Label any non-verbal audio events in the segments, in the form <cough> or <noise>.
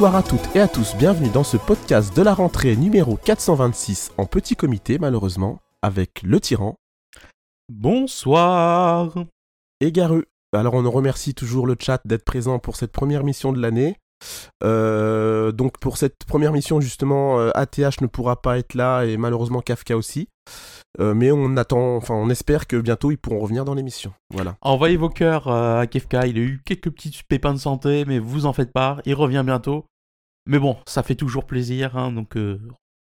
Bonsoir à toutes et à tous, bienvenue dans ce podcast de la rentrée numéro 426 en petit comité malheureusement, avec le tyran Bonsoir et Garu. Alors on remercie toujours le chat d'être présent pour cette première mission de l'année. Euh, donc pour cette première mission justement, ATH euh, ne pourra pas être là et malheureusement Kafka aussi. Euh, mais on attend, enfin on espère que bientôt ils pourront revenir dans l'émission. Voilà. Envoyez vos cœurs à Kafka, il a eu quelques petits pépins de santé, mais vous en faites pas, il revient bientôt. Mais bon, ça fait toujours plaisir, hein, donc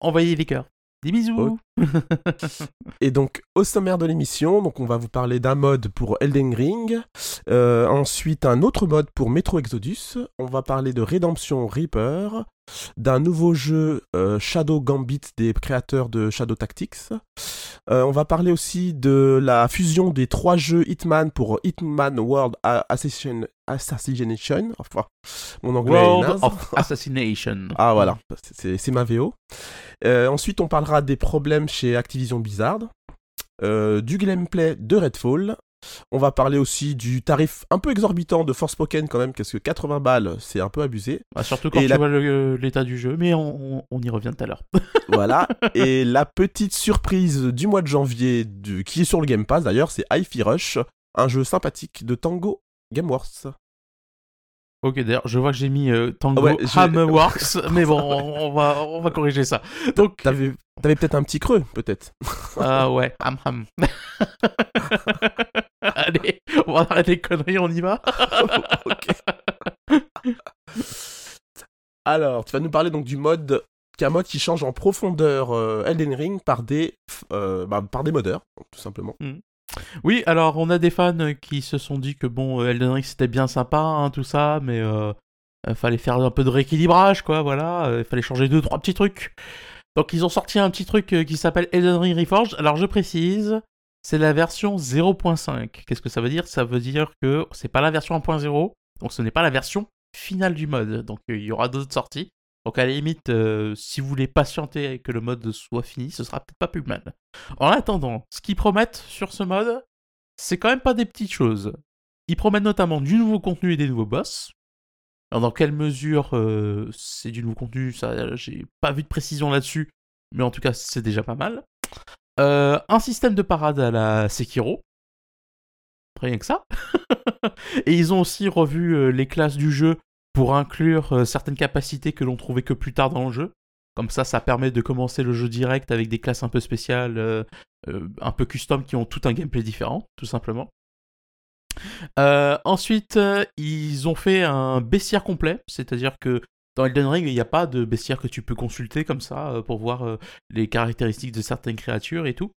envoyez les cœurs. Des bisous <laughs> Et donc, au sommaire de l'émission, donc on va vous parler d'un mode pour Elden Ring, euh, ensuite un autre mode pour Metro Exodus, on va parler de Redemption Reaper, d'un nouveau jeu euh, Shadow Gambit des créateurs de Shadow Tactics. Euh, on va parler aussi de la fusion des trois jeux Hitman pour Hitman World Assassination. Enfin, mon anglais World of Assassination. Ah voilà, c'est ma VO. Euh, ensuite, on parlera des problèmes chez Activision Blizzard. du gameplay de Redfall, on va parler aussi du tarif un peu exorbitant de Force Forspoken quand même, parce que 80 balles, c'est un peu abusé. Bah, surtout quand tu vois l'état du jeu, mais on, y revient tout à l'heure. <laughs> voilà. <laughs> Et la petite surprise du mois de janvier, qui est sur le Game Pass d'ailleurs, c'est hi Rush, un jeu sympathique de Tango Gameworks. Ok, d'ailleurs, je vois que j'ai mis euh, Tango Hamworks, <laughs> mais bon, on, va, on va corriger ça. Donc, t'avais, t'avais peut-être un petit creux, peut-être. Ah ouais, ham ham. <laughs> Allez, on va arrêter les conneries, on y va. <laughs> Alors, tu vas nous parler donc du mode, qui est un mode qui change en profondeur euh, Elden Ring par des, euh, bah, par des modeurs, tout simplement. Hmm. Oui, alors on a des fans qui se sont dit que bon, euh, Elden Ring c'était bien sympa, hein, tout ça, mais euh, fallait faire un peu de rééquilibrage, quoi, voilà, il fallait changer deux, trois petits trucs. Donc ils ont sorti un petit truc qui s'appelle Elden Ring Reforged. Alors je précise, c'est la version 0.5. Qu'est-ce que ça veut dire? Ça veut dire que c'est pas la version 1.0, donc ce n'est pas la version finale du mode. Donc il y aura d'autres sorties. Donc à la limite, euh, si vous voulez patienter que le mode soit fini, ce sera peut-être pas plus mal. En attendant, ce qu'ils promettent sur ce mode, c'est quand même pas des petites choses. Ils promettent notamment du nouveau contenu et des nouveaux boss. Alors dans quelle mesure euh, c'est du nouveau contenu, ça j'ai pas vu de précision là-dessus, mais en tout cas c'est déjà pas mal. Euh, un système de parade à la Sekiro. Rien que ça. <laughs> et ils ont aussi revu les classes du jeu pour inclure euh, certaines capacités que l'on trouvait que plus tard dans le jeu. Comme ça, ça permet de commencer le jeu direct avec des classes un peu spéciales, un peu custom, qui ont tout un gameplay différent, tout simplement. ensuite, ils ont fait un baissière complet, c'est-à-dire que dans Elden Ring, il n'y a pas de bestiaire que tu peux consulter comme ça euh, pour voir euh, les caractéristiques de certaines créatures et tout.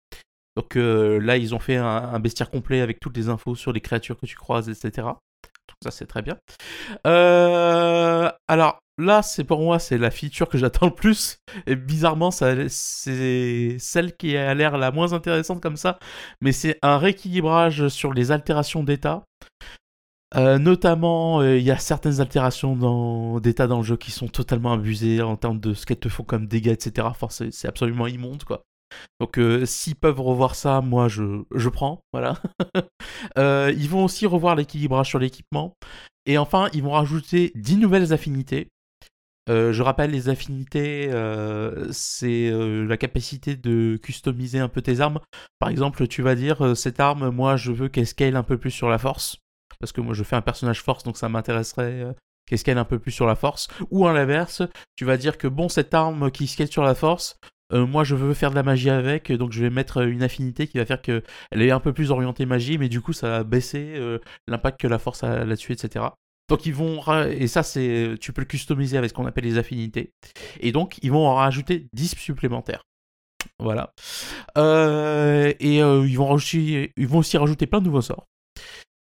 Donc euh, là, ils ont fait un, bestiaire complet avec toutes les infos sur les créatures que tu croises, etc. Ça, c'est très bien. alors là, c'est pour moi, c'est la feature que j'attends le plus. Et bizarrement, c'est celle qui a l'air la moins intéressante comme ça. Mais c'est un rééquilibrage sur les altérations d'état. Euh, notamment, euh, il y a certaines altérations d'état dans le jeu qui sont totalement abusées en termes de ce qu'elles te font comme dégâts, etc. c'est absolument immonde, quoi. Donc, euh, s'ils peuvent revoir ça, moi, je, prends, voilà. <laughs> ils vont aussi revoir l'équilibrage sur l'équipement. Et enfin, ils vont rajouter 10 nouvelles affinités. je rappelle, les affinités, c'est la capacité de customiser un peu tes armes. Par exemple, tu vas dire, cette arme, moi, je veux qu'elle scale un peu plus sur la force parce que moi je fais un personnage force, donc ça m'intéresserait euh, qu'elle scale un peu plus sur la force. Ou à l'inverse, tu vas dire que bon, cette arme qui scale sur la force, euh, moi je veux faire de la magie avec, donc je vais mettre une affinité qui va faire qu'elle est un peu plus orientée magie, mais du coup ça va baisser euh, l'impact que la force a là-dessus, etc. Donc ils vont et ça c'est tu peux le customiser avec ce qu'on appelle les affinités. Et donc ils vont en rajouter 10 supplémentaires. Voilà. et ils, vont ils vont aussi rajouter plein de nouveaux sorts.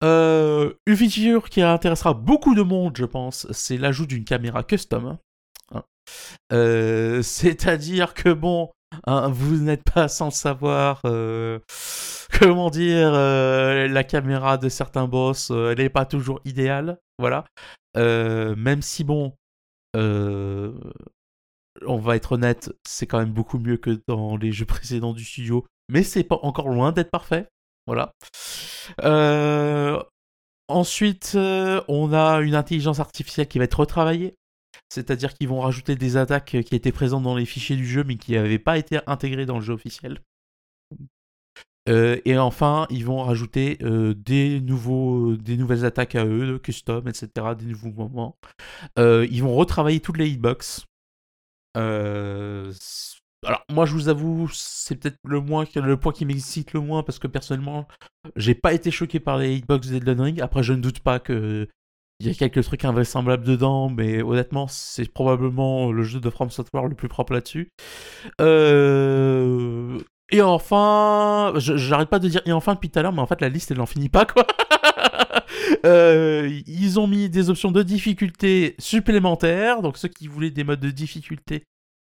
Euh, une feature qui intéressera beaucoup de monde, je pense, c'est l'ajout d'une caméra custom. Euh, c'est-à-dire que bon, hein, vous n'êtes pas sans savoir, euh, comment dire, la caméra de certains boss, elle n'est pas toujours idéale, voilà. même si bon, on va être honnête, c'est quand même beaucoup mieux que dans les jeux précédents du studio, mais c'est pas encore loin d'être parfait. Voilà. Euh, ensuite, euh, on a une intelligence artificielle qui va être retravaillée. C'est-à-dire qu'ils vont rajouter des attaques qui étaient présentes dans les fichiers du jeu mais qui n'avaient pas été intégrées dans le jeu officiel. Euh, et enfin, ils vont rajouter euh, des, nouvelles attaques à eux, custom, etc., des nouveaux moments. Euh, ils vont retravailler toutes les hitbox. alors, moi, je vous avoue, c'est peut-être le point qui m'excite le moins, parce que personnellement, j'ai pas été choqué par les hitbox d'Elden Ring. Après, je ne doute pas que. Il y a quelques trucs invraisemblables dedans, mais honnêtement, c'est probablement le jeu de From Software le plus propre là-dessus. Euh, et enfin, j'arrête pas de dire et enfin depuis tout à l'heure, mais en fait la liste elle n'en finit pas quoi. <laughs> Euh, ils ont mis des options de difficulté supplémentaires, donc ceux qui voulaient des modes de difficulté,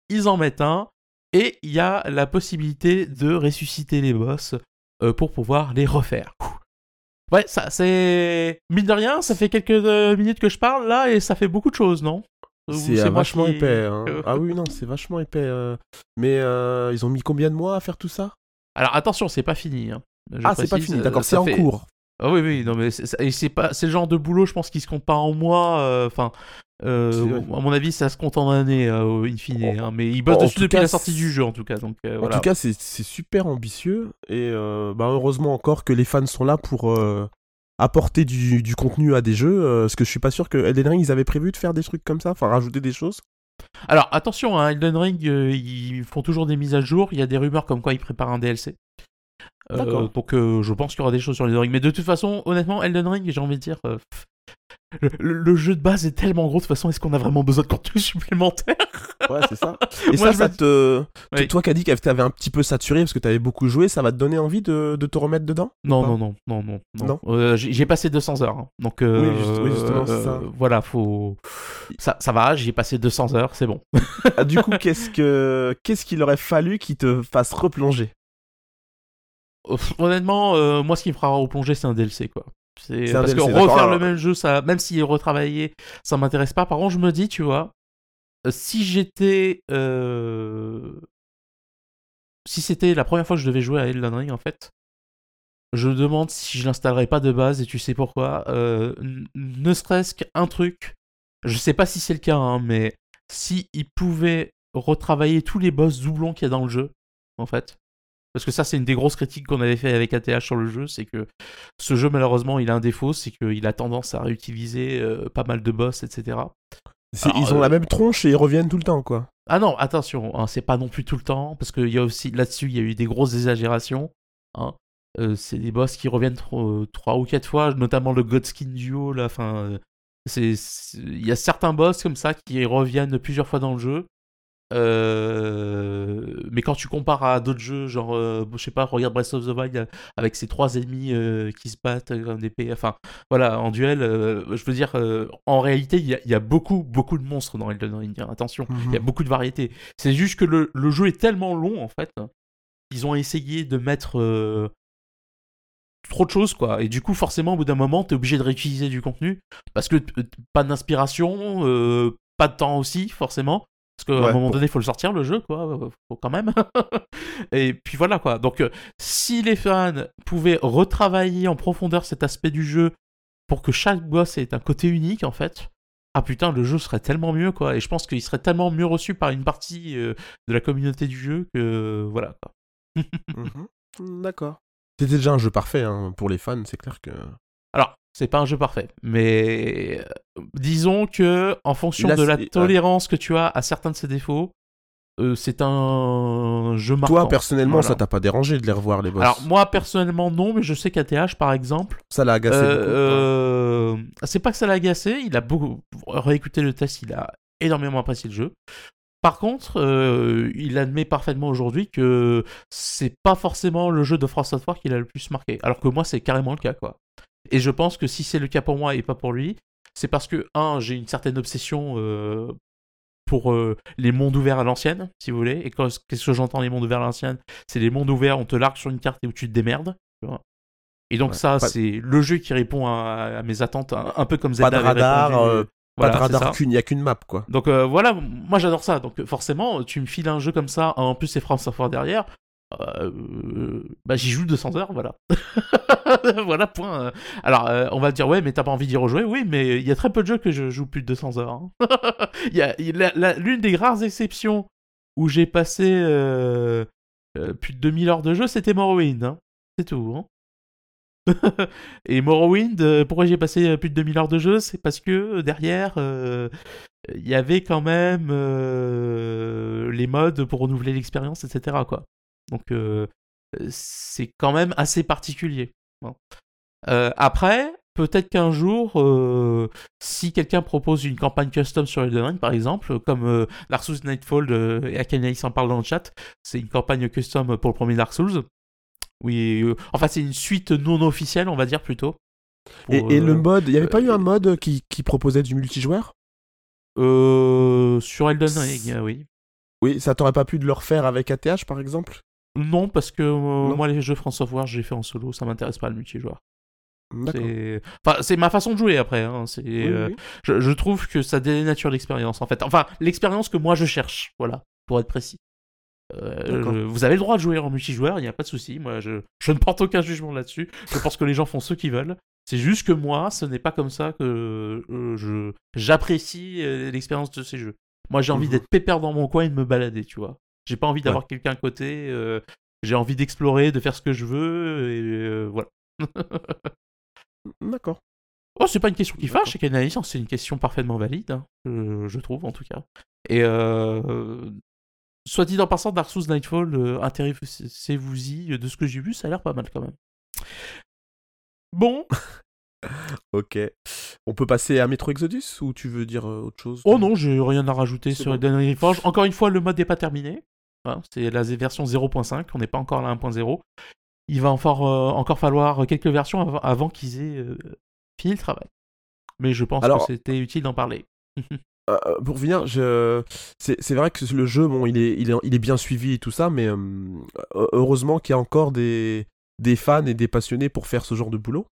ils en mettent un. Et il y a la possibilité de ressusciter les boss euh, pour pouvoir les refaire. Ouais, ça c'est mine de rien, ça fait quelques euh, minutes que je parle là et ça fait beaucoup de choses, non? C'est vachement épais. Hein. <laughs> ah oui, non, c'est vachement épais. Euh. Mais euh, ils ont mis combien de mois à faire tout ça? Alors attention, c'est pas fini. Hein. Ah, c'est pas fini, d'accord, c'est en cours. Ah oui, oui, non, mais c'est pas, c'est le genre de boulot, je pense, qui se compte pas en mois. Euh, enfin, à mon avis, ça se compte en années, in fine. Hein, mais ils bossent dessus depuis la sortie du jeu, en tout cas. Donc, en tout cas, c'est super ambitieux. Et bah, heureusement encore que les fans sont là pour apporter du, contenu à des jeux, euh, parce que je suis pas sûr que Elden Ring, ils avaient prévu de faire des trucs comme ça, enfin rajouter des choses. Alors attention, hein, Elden Ring, euh, ils font toujours des mises à jour, il y a des rumeurs comme quoi ils préparent un DLC. Euh, donc je pense qu'il y aura des choses sur Elden Ring. Mais de toute façon, honnêtement, Elden Ring, j'ai envie de dire, le, jeu de base est tellement gros, de toute façon, est-ce qu'on a vraiment besoin de contenu <laughs> supplémentaire Ouais, c'est ça. <laughs> Et ça, ça te. Toi qui as dit que t'avais un petit peu saturé parce que t'avais beaucoup joué, ça va te donner envie de, te remettre dedans non, non, non, non, non, non, euh, j'ai passé 200 heures. Hein. Donc, euh, oui, justement, c'est ça. Euh, voilà, faut. Ça, ça va, j'ai passé 200 heures, c'est bon. Ah, du coup, qu'est-ce que qu'est-ce qu'il aurait fallu qui te fasse replonger? Honnêtement, moi, ce qui me fera replonger, c'est un DLC, quoi. C'est parce que refaire le même jeu, ça, même s'il est retravaillé, ça m'intéresse pas. Par contre, je me dis, tu vois, euh, si j'étais, euh, si c'était la première fois que je devais jouer à Elden Ring, en fait, je demande si je l'installerais pas de base. Et tu sais pourquoi euh, Ne serait-ce qu'un truc. Je sais pas si c'est le cas, hein, mais si il pouvait retravailler tous les boss doublons qu'il y a dans le jeu, en fait, parce que ça, c'est une des grosses critiques qu'on avait fait avec ATH sur le jeu, c'est que ce jeu, malheureusement, il a un défaut, c'est qu'il a tendance à réutiliser euh, pas mal de boss, etc. ils ont la euh, même tronche et ils reviennent tout le temps, quoi. Ah non, attention, hein, c'est pas non plus tout le temps, parce qu'il y a aussi, là-dessus, il y a eu des grosses exagérations. Hein. Euh, c'est des boss qui reviennent trois ou quatre fois, notamment le Godskin Duo, là, enfin... Il y a certains boss comme ça qui reviennent plusieurs fois dans le jeu. Euh, mais quand tu compares à d'autres jeux, genre, euh, je sais pas, regarde Breath of the Wild euh, avec ses trois ennemis qui se battent comme des enfin, voilà, en duel, je veux dire, en réalité, il y, a beaucoup, beaucoup de monstres dans Elden Ring. Attention, il y a mhm. beaucoup de variétés. C'est juste que le, le, jeu est tellement long, en fait, ils ont essayé de mettre trop de choses quoi et du coup forcément au bout d'un moment t'es obligé de réutiliser du contenu parce que pas d'inspiration pas de temps aussi forcément parce qu'à un moment donné, il faut le sortir, le jeu, quoi. Faut quand même. <laughs> et puis voilà, quoi. Donc, euh, si les fans pouvaient retravailler en profondeur cet aspect du jeu pour que chaque boss ait un côté unique, en fait, ah putain, le jeu serait tellement mieux, quoi. Et je pense qu'il serait tellement mieux reçu par une partie euh, de la communauté du jeu que. voilà, quoi. Mhm. <laughs> D'accord. C'était déjà un jeu parfait hein, pour les fans, c'est clair que. Alors, c'est pas un jeu parfait, mais euh, disons que en fonction de la tolérance que tu as à certains de ses défauts, euh, c'est un jeu marquant. Toi personnellement, ça t'a pas dérangé de les revoir les boss Alors moi personnellement non, mais je sais qu'ATH par exemple, ça l'a agacé. Euh, c'est pas que ça l'a agacé, il a beaucoup réécouté le test, il a énormément apprécié le jeu. Par contre, il admet parfaitement aujourd'hui que c'est pas forcément le jeu de France Software qui l'a le plus marqué. Alors que moi, c'est carrément le cas, quoi. Et je pense que si c'est le cas pour moi et pas pour lui, c'est parce que, un, j'ai une certaine obsession euh, pour euh, les mondes ouverts à l'ancienne, si vous voulez. Et qu'est-ce que j'entends les mondes ouverts à l'ancienne? C'est les mondes ouverts, on te largue sur une carte et où tu te démerdes. et donc ça, c'est le jeu qui répond à, mes attentes, un, peu comme Zelda. Pas de radar, euh, pas de radar, il n'y a qu'une map, quoi. Donc voilà, moi j'adore ça. Donc forcément, tu me files un jeu comme ça, en plus c'est France Software derrière, euh, bah j'y joue 200 heures, voilà. <laughs> voilà, point. Alors, euh, on va dire, ouais, mais t'as pas envie d'y rejouer Oui, mais il y a très peu de jeux que je joue plus de 200 heures. hein. <laughs> Y a, l'une des rares exceptions où j'ai passé euh, euh, plus de 2000 heures de jeu, c'était Morrowind. hein. C'est tout. hein. <laughs> Et Morrowind, euh, pourquoi j'ai passé euh, plus de 2000 heures de jeu C'est parce que euh, derrière, euh, il y avait quand même euh, les modes pour renouveler l'expérience, etc. Quoi. Donc euh, c'est quand même assez particulier. Bon. Euh, après, peut-être qu'un jour, euh, si quelqu'un propose une campagne custom sur Elden Ring, par exemple, comme euh, Dark Souls Nightfall, euh, et Akanaï s'en parle dans le chat, c'est une campagne custom pour le premier Dark Souls. Oui, enfin c'est une suite non officielle, on va dire plutôt. Et, Pour, et le mode, il n'y avait pas eu un mode qui, qui proposait du multijoueur? Sur Elden Ring, oui. Oui, ça t'aurait pas pu de le refaire avec ATH par exemple? Non, parce que euh, Non. moi les jeux France Software, j'ai fait en solo, ça m'intéresse pas le multijoueur. C'est enfin, ma façon de jouer après. hein, Oui, euh, oui. Je, je trouve que ça dénature l'expérience en fait. Enfin, l'expérience que moi je cherche, voilà, pour être précis. Euh, je- vous avez le droit de jouer en multijoueur, il n'y a pas de souci. Moi, je, je ne porte aucun jugement là-dessus. Je pense que les gens font ce qu'ils veulent. C'est juste que moi, ce n'est pas comme ça que je j'apprécie l'expérience de ces jeux. Moi, j'ai envie Mhm. d'être pépère dans mon coin et de me balader, tu vois. J'ai pas envie d'avoir quelqu'un à côté. euh, j'ai envie d'explorer, de faire ce que je veux, et euh, voilà. D'accord. Oh, c'est pas une question qui fâche, c'est qu'analyse, c'est une question parfaitement valide, hein, je, je trouve en tout cas. Et euh, soit dit en passant, Dark Souls Nightfall, euh, intéressez-vous-y, de ce que j'ai vu, ça a l'air pas mal quand même. Bon, <laughs> Ok. On peut passer à Metro Exodus ou tu veux dire euh, autre chose? Oh non, j'ai rien à rajouter sur bon. Elden Forge. Encore une fois, le mode n'est pas terminé. Hein, c'est la version 0.5, on n'est pas encore à 1.0. Il va encore, euh, encore falloir quelques versions avant, avant qu'ils aient euh, fini le travail. Mais je pense Alors- que c'était utile d'en parler. <laughs> Euh, pour finir, je... c'est vrai que le jeu, bon, il est, il est, il est bien suivi et tout ça, mais euh, heureusement qu'il y a encore des, des fans et des passionnés pour faire ce genre de boulot.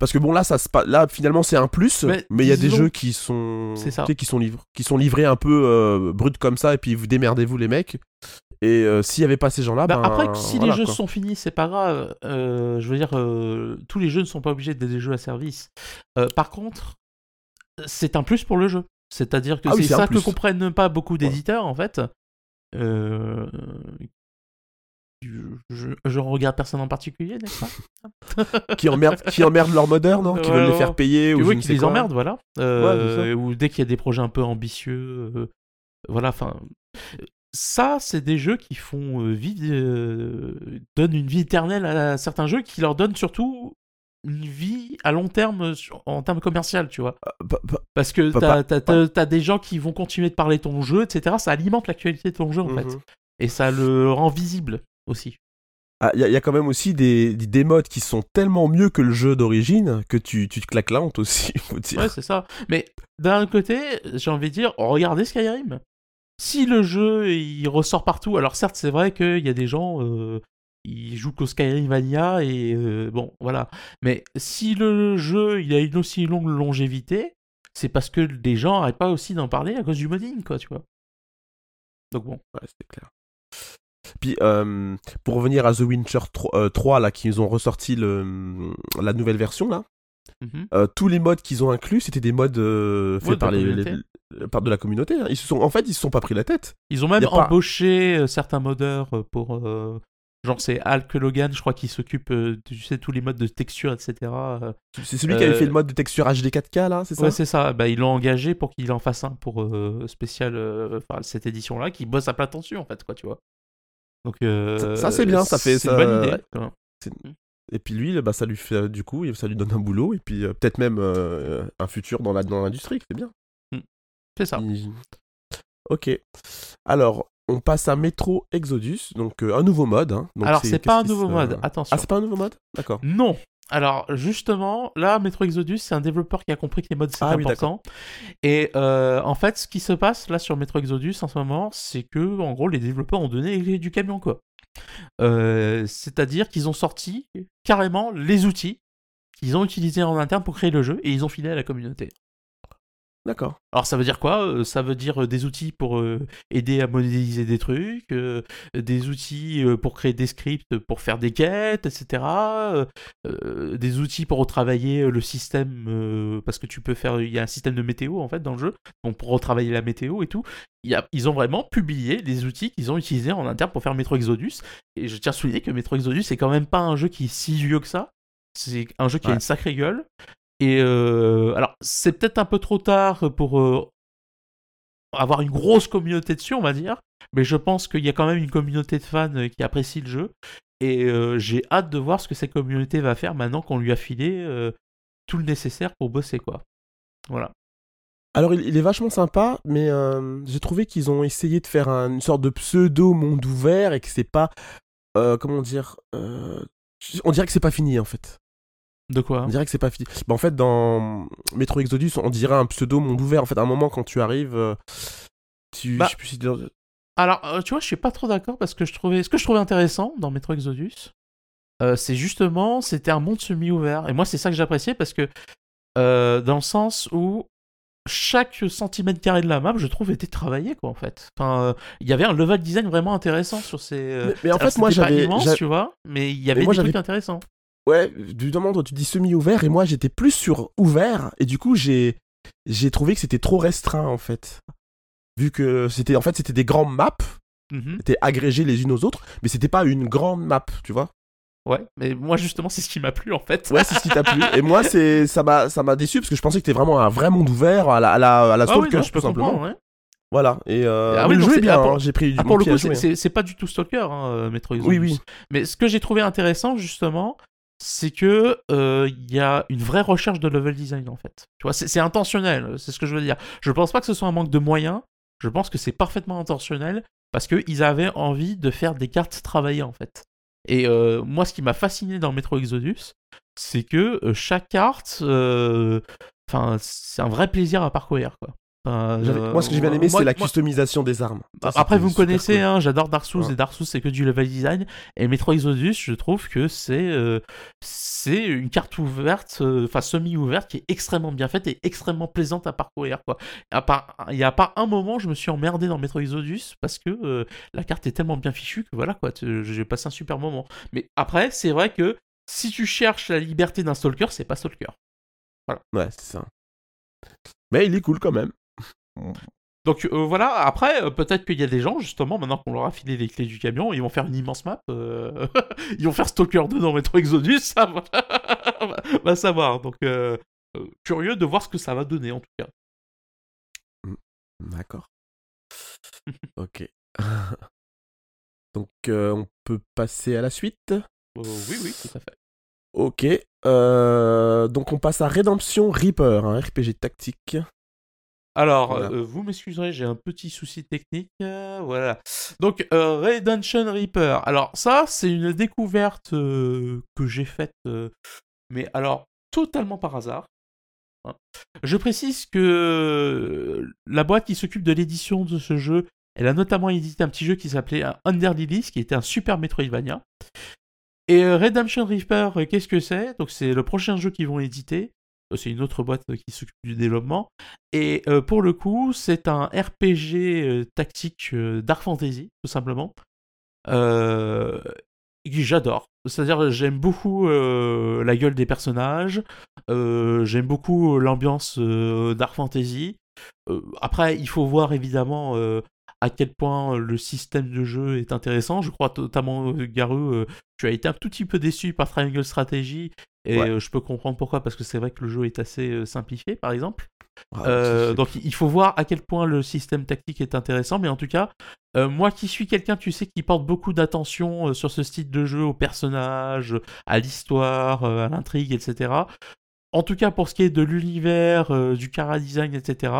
Parce que bon, là, ça se là finalement, c'est un plus, mais il y a des jeux qui sont, ça. qui sont, livres, qui sont livrés un peu euh, bruts comme ça, et puis vous démerdez-vous, les mecs. Et euh, s'il y avait pas ces gens-là, Bah, ben, après, si voilà, les jeux quoi. sont finis, c'est pas grave. Euh, je veux dire, euh, tous les jeux ne sont pas obligés d'être des jeux à service. Par contre, c'est un plus pour le jeu. C'est-à-dire que Ah c'est ça que comprennent pas beaucoup d'éditeurs, en fait. Euh, Je, regarde personne en particulier, n'est-ce pas? <laughs> Qui emmerdent, qui emmerdent leurs modeurs, non? Qui veulent les faire payer ou Oui, qui les quoi. emmerdent, voilà. Euh, ou dès qu'il y a des projets un peu ambitieux. euh, voilà, enfin. Ça, c'est des jeux qui font euh, vie, donnent une vie éternelle à certains jeux, qui leur donnent surtout une vie à long terme en termes commercial, tu vois. Euh, pas- pas- Parce que Pas- t'as, t'as des gens qui vont continuer de parler de ton jeu, etc. Ça alimente l'actualité de ton jeu, en fait. Mhm. Et ça le rend visible aussi. Ah, Il y, a- y a quand même aussi des, des, des modes qui sont tellement mieux que le jeu d'origine que tu, tu te claques la honte aussi, <laughs> faut dire. Ouais, c'est ça. Mais d'un côté, j'ai envie de dire, regardez Skyrim. Si le jeu il ressort partout, alors certes, c'est vrai qu'il y a des gens, euh, ils jouent qu'au Skyrim Vanilla et euh, bon, voilà. Mais si le jeu il a une aussi longue longévité, c'est parce que des gens n'arrêtent pas aussi d'en parler à cause du modding, quoi, tu vois. Donc bon. Ouais, c'est clair. Puis, euh, pour revenir à The Witcher 3, euh, 3, là, qu'ils ont ressorti le, la nouvelle version, là, Mhm. euh, tous les modes qu'ils ont inclus, c'était des modes faits par, la les, par de la communauté. hein. Ils se sont, en fait, ils se sont pas pris la tête. Ils ont même pas- embauché certains modeurs pour. genre, c'est Alk Logan, je crois, qui s'occupe, euh, de, tu sais, tous les modes de texture, etc. C'est celui qui avait fait le mode de texture HD 4K, là, c'est ça? Ouais, c'est ça. Bah, ils l'ont engagé pour qu'il en fasse un pour euh, spécial, enfin, cette édition-là, qui bosse à plein dessus, en fait, quoi, tu vois. Donc, euh, Ça- ça, c'est bien, ça fait c'est ça- une bonne idée. ouais. quoi. Et puis lui, bah, ça lui fait, du coup, ça lui donne un boulot, et puis euh, peut-être même euh, un futur dans la- dans l'industrie, c'est bien. C'est ça. Il- Ok. Alors, on passe à Metro Exodus, donc euh, un nouveau mode. hein. Donc, Alors, c'est pas un nouveau mode, attention. Ah, c'est pas un nouveau mode? D'accord. Non. Alors, justement, là, Metro Exodus, c'est un développeur qui a compris que les modes, c'est Ah oui. Et euh, en fait, ce qui se passe là sur Metro Exodus en ce moment, c'est que, en gros, les développeurs ont donné les du camion, quoi. Euh, C'est-à-dire qu'ils ont sorti carrément les outils qu'ils ont utilisés en interne pour créer le jeu et ils ont filé à la communauté. D'accord. Alors ça veut dire quoi? Euh, Ça veut dire euh, des outils pour euh, aider à modéliser des trucs, des outils pour créer des scripts, pour faire des quêtes, etc. des outils pour retravailler le système, parce que tu peux faire, il y a un système de météo en fait dans le jeu, donc pour retravailler la météo et tout. Ils ont vraiment publié des outils qu'ils ont utilisés en interne pour faire Metro Exodus. Et je tiens à souligner que Metro Exodus c'est quand même pas un jeu qui est si vieux que ça. C'est un jeu qui a une sacrée gueule. Et euh, alors, c'est peut-être un peu trop tard pour euh, avoir une grosse communauté dessus, on va dire. Mais je pense qu'il y a quand même une communauté de fans euh, qui apprécie le jeu. Et j'ai hâte de voir ce que cette communauté va faire maintenant qu'on lui a filé tout le nécessaire pour bosser, quoi. Voilà. Alors, il, est vachement sympa, mais j'ai trouvé qu'ils ont essayé de faire un- une sorte de pseudo monde ouvert et que c'est pas. comment dire On dirait que c'est pas fini en fait. De quoi On dirait que c'est pas fini. Bah, en fait, dans Metro Exodus, on dirait un pseudo monde ouvert. En fait, à un moment, quand tu arrives, euh, tu. Bah, je sais plus si dans- Alors, euh, tu vois, je suis pas trop d'accord parce que je trouvais. Ce que je trouvais intéressant dans Metro Exodus, euh, c'est justement, c'était un monde semi-ouvert. Et moi, c'est ça que j'appréciais parce que, dans le sens où chaque centimètre carré de la map, je trouve, était travaillé, quoi, en fait. Enfin, euh, il y avait un level design vraiment intéressant sur ces. euh, Mais- mais en alors, fait, moi, j'avais- immense, tu vois, mais il y avait moi, des trucs intéressants. Ouais, du moment où tu dis semi-ouvert, et moi, j'étais plus sur ouvert, et du coup, j'ai. J'ai trouvé que c'était trop restreint en fait. Vu que c'était en fait c'était des grandes maps, Mhm. étaient agrégées les unes aux autres, mais c'était pas une grande map, tu vois. Ouais, mais moi, justement, c'est ce qui m'a plu, en fait. Ouais, c'est ce qui t'a plu. Et moi, c'est ça m'a ça m'a déçu parce que je pensais que c'était vraiment un vrai monde ouvert à la à la, à la Ah oui, Stalker non, je peux tout simplement. ouais. Voilà. Et euh, Ah mais oui, le donc jeu est c'est- bien. ah, pour- hein, J'ai pris du Ah, pour le coup, c'est- hein. c'est c'est pas du tout Stalker, hein, euh, Metro Exodus. Oui, oui. Mais ce que j'ai trouvé intéressant, justement, c'est que euh, il y a une vraie recherche de level design, en fait. Tu vois, c'est intentionnel, c'est ce que je veux dire. Je pense pas que ce soit un manque de moyens, je pense que c'est parfaitement intentionnel, parce qu'ils avaient envie de faire des cartes travaillées, en fait. Et euh, moi, ce qui m'a fasciné dans Metro Exodus, c'est que euh, chaque carte, enfin, c'est un vrai plaisir à parcourir, quoi. Enfin, euh, Moi, ce que j'ai bien aimé, c'est la moi- customisation des armes. Ça, après, vous me connaissez, cool. hein, j'adore Dark Souls Ouais. et Dark Souls, c'est que du level design. Et Metro Exodus, je trouve que c'est euh, c'est une carte ouverte, euh, enfin semi-ouverte, qui est extrêmement bien faite et extrêmement plaisante à parcourir. Quoi. À part- Il n'y a pas un moment, je me suis emmerdé dans Metro Exodus parce que la carte est tellement bien fichue que voilà, quoi, j'ai passé un super moment. Mais après, c'est vrai que si tu cherches la liberté d'un stalker, c'est pas stalker. Ouais, c'est ça. Mais il est cool quand même. Donc euh, voilà, après, euh, peut-être qu'il y a des gens, justement, maintenant qu'on leur a filé les clés du camion, ils vont faire une immense map. euh, <laughs> ils vont faire Stalker 2 dans Metro Exodus, ça va, <laughs> va savoir. Donc, curieux de voir ce que ça va donner, en tout cas. D'accord. <laughs> ok. Donc, on peut passer à la suite? Oui, oui, tout à fait. Ok. donc, on passe à Redemption Reaper, un RPG tactique. Alors, Voilà. euh, vous m'excuserez, j'ai un petit souci technique. euh, voilà. Donc, euh, Redemption Reaper. Alors, ça, c'est une découverte que j'ai faite, mais alors, totalement par hasard. Hein. Je précise que la boîte qui s'occupe de l'édition de ce jeu, elle a notamment édité un petit jeu qui s'appelait un Under Lilies, qui était un super Metroidvania. Et Redemption Reaper, qu'est-ce que c'est? Donc, c'est le prochain jeu qu'ils vont éditer. Euh, C'est une autre boîte euh, qui s'occupe du développement. Et euh, pour le coup, c'est un RPG tactique euh, Dark Fantasy, tout simplement. Que j'adore. C'est-à-dire, j'aime beaucoup la gueule des personnages. j'aime beaucoup l'ambiance Dark Fantasy. Après, il faut voir évidemment à quel point le système de jeu est intéressant. Je crois notamment, euh, Garou, euh, tu as été un tout petit peu déçu par Triangle Strategy. Et Ouais. euh, je peux comprendre pourquoi, parce que c'est vrai que le jeu est assez euh, simplifié, par exemple. Ah, Euh, donc il faut voir à quel point le système tactique est intéressant, mais en tout cas, euh, moi qui suis quelqu'un, tu sais, qui porte beaucoup d'attention euh, sur ce style de jeu, aux personnages, à l'histoire, euh, à l'intrigue, etc. En tout cas, pour ce qui est de l'univers, euh, du cara design, etc.,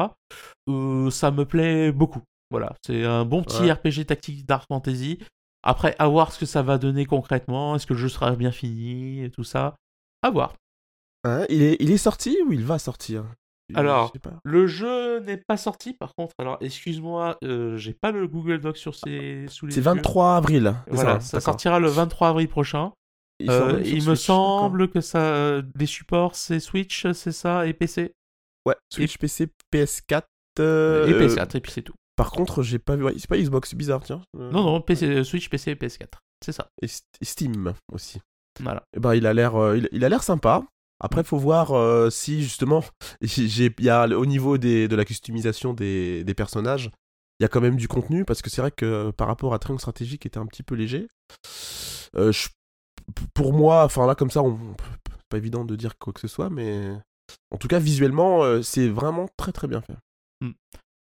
euh, ça me plaît beaucoup. Voilà, c'est un bon petit Ouais. RPG tactique Dark Fantasy. Après, à voir ce que ça va donner concrètement, est-ce que le jeu sera bien fini, et tout ça. À voir. Hein, il, est, il est sorti ou il va sortir? Alors. Le jeu n'est pas sorti, par contre. Alors, excuse-moi, euh, j'ai pas le Google Doc sur ces sous les C'est yeux. 23 avril. Voilà, ça, sortira le 23 avril prochain. Il, Euh, il me Switch, semble que ça, euh, les supports, c'est Switch, c'est ça, et PC. Ouais, Switch, PC, PS4. euh, et euh, PS4, et puis c'est tout. Par contre, j'ai pas vu. ouais, c'est pas Xbox, c'est bizarre, tiens. Euh, Non, non, PC, Switch, PC, PS4. C'est ça. Et St- Steam aussi. Voilà. Eh ben, il a l'air, euh, il, il a l'air sympa. Après, faut voir euh, si justement, <laughs> j'ai, y a au niveau des, de la customisation des, des personnages, il y a quand même du contenu parce que c'est vrai que euh, par rapport à Triangle Stratégique, qui était un petit peu léger. je- pour moi, enfin là comme ça, on, c'est pas évident de dire quoi que ce soit, mais en tout cas visuellement, c'est vraiment très très bien fait.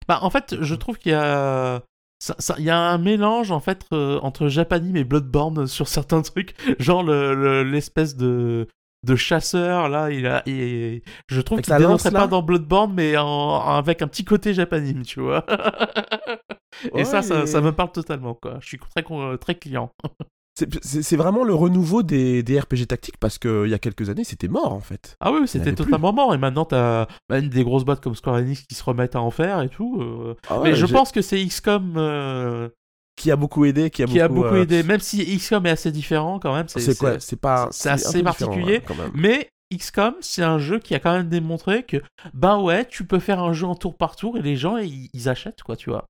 Bah, en fait, je trouve qu'il y a. ça- ça- Il y a un mélange en fait euh, entre Japanime et Bloodborne <laughs> sur certains trucs, genre le- le- l'espèce de de chasseur là, il a, il- je trouve qu'il dénoncerait pas dans Bloodborne, mais en, avec un petit côté Japanime, tu vois. <laughs> et Ouais, ça, ça, ça me parle totalement quoi. Je suis très con- très client. <laughs> C'est, vraiment le renouveau des, des RPG tactiques parce qu'il y a quelques années, c'était mort en fait. Ah oui, c'était totalement mort. Et maintenant, t'as même des grosses boîtes comme Square Enix qui se remettent à en faire et tout. euh. Ah ouais, mais je pense que c'est XCOM euh, qui a beaucoup aidé, qui a qui a beaucoup, euh, aidé. Même si XCOM est assez différent quand même. C'est quoi? C'est pas. c'est assez particulier. ouais, quand même. Mais XCOM, c'est un jeu qui a quand même démontré que, ben ouais, tu peux faire un jeu en tour par tour et les gens, ils, ils achètent, quoi, tu vois.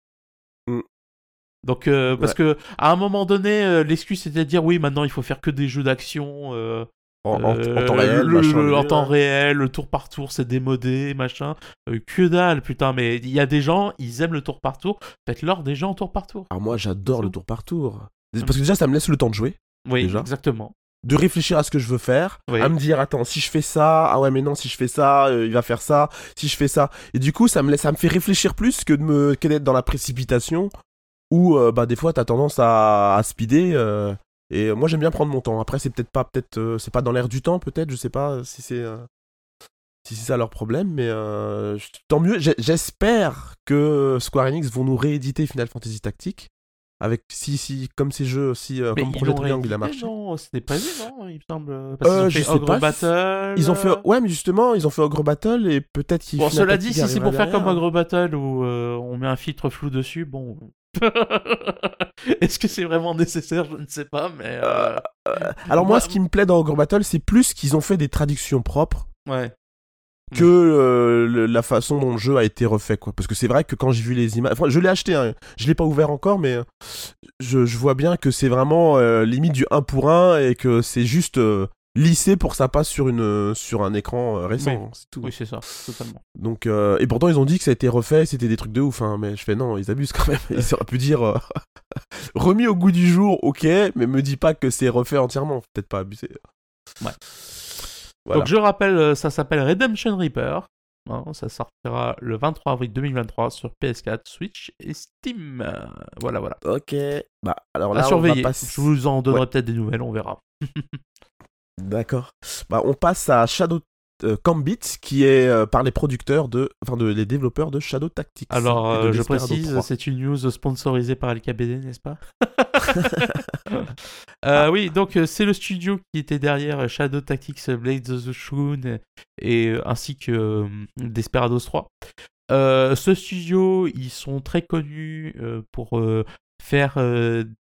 Mm. Donc, euh, parce que à un moment donné, euh, l'excuse c'était de dire oui, maintenant il faut faire que des jeux d'action. euh, En, en- en temps réel, le- machin, le- en mais, temps ouais. réel, le tour par tour, c'est démodé, machin. Euh, que dalle, putain, mais il y a des gens, ils aiment le tour par tour. Faites-leur des jeux en tour par tour. Alors moi, j'adore le tour par tour. Parce que déjà, ça me laisse le temps de jouer, Oui, Déjà. exactement. de réfléchir à ce que je veux faire, Oui. à me dire attends, si je fais ça, ah ouais mais non, si je fais ça, euh, il va faire ça. Si je fais ça, et du coup, ça me laisse, ça me fait réfléchir plus que de me que d'être dans la précipitation où euh, bah des fois t'as tendance à, à speeder. euh, et moi, j'aime bien prendre mon temps. Après, c'est peut-être pas, peut-être, euh, c'est pas dans l'air du temps, peut-être, je sais pas si c'est. Si c'est ça leur problème, mais euh, tant mieux. J'espère que Square Enix vont nous rééditer Final Fantasy Tactics avec si si comme ces jeux aussi euh, comme ils Projet Triangle il a marché. Non, c'était prévu, non? Il me semble. Parce Euh, je ont fait Ogre pas si- Battle. Ils ont fait ouais mais justement ils ont fait Ogre Battle et peut-être qu'ils Bon, Final cela dit, si c'est pour faire comme. Ogre Battle où on met un filtre flou dessus, bon. <laughs> Est-ce que c'est vraiment nécessaire? Je ne sais pas, mais. euh, Alors moi Moi- ce qui me plaît dans Ogre Battle c'est plus qu'ils ont fait des traductions propres Ouais. que euh, le- la façon dont le jeu a été refait quoi parce que c'est vrai que quand j'ai vu les images enfin, je l'ai acheté hein, je l'ai pas ouvert encore mais euh, je, je vois bien que c'est vraiment euh, limite du 1 pour 1 et que c'est juste euh, lissé pour que ça passe sur une sur un écran euh, récent Oui. hein, c'est tout Oui, c'est ça, totalement. donc euh, et pourtant ils ont dit que ça a été refait c'était des trucs de ouf hein, mais je fais non ils abusent quand même <laughs> ils auraient pu dire euh, <laughs> remis au goût du jour ok mais me dis pas que c'est refait entièrement peut-être pas abuser Ouais. Voilà. Donc je rappelle, ça s'appelle Redemption Reaper. Hein, ça sortira le 23 avril 2023 sur PS4, Switch et Steam. Voilà, voilà. Ok. Bah, alors À là, on va surveiller. Je vous en donnerai Ouais. peut-être des nouvelles, on verra. <laughs> D'accord. Bah, on passe à Shadow euh, Gambit, qui est euh, par les producteurs de, enfin, de les développeurs de Shadow Tactics. Alors, euh, je précise, 3. c'est une news sponsorisée par LKBD, n'est-ce pas <laughs> Euh, Oui, donc c'est le studio qui était derrière Shadow Tactics, Blades of the Shroon, et ainsi que Desperados 3. Euh, ce studio, ils sont très connus pour faire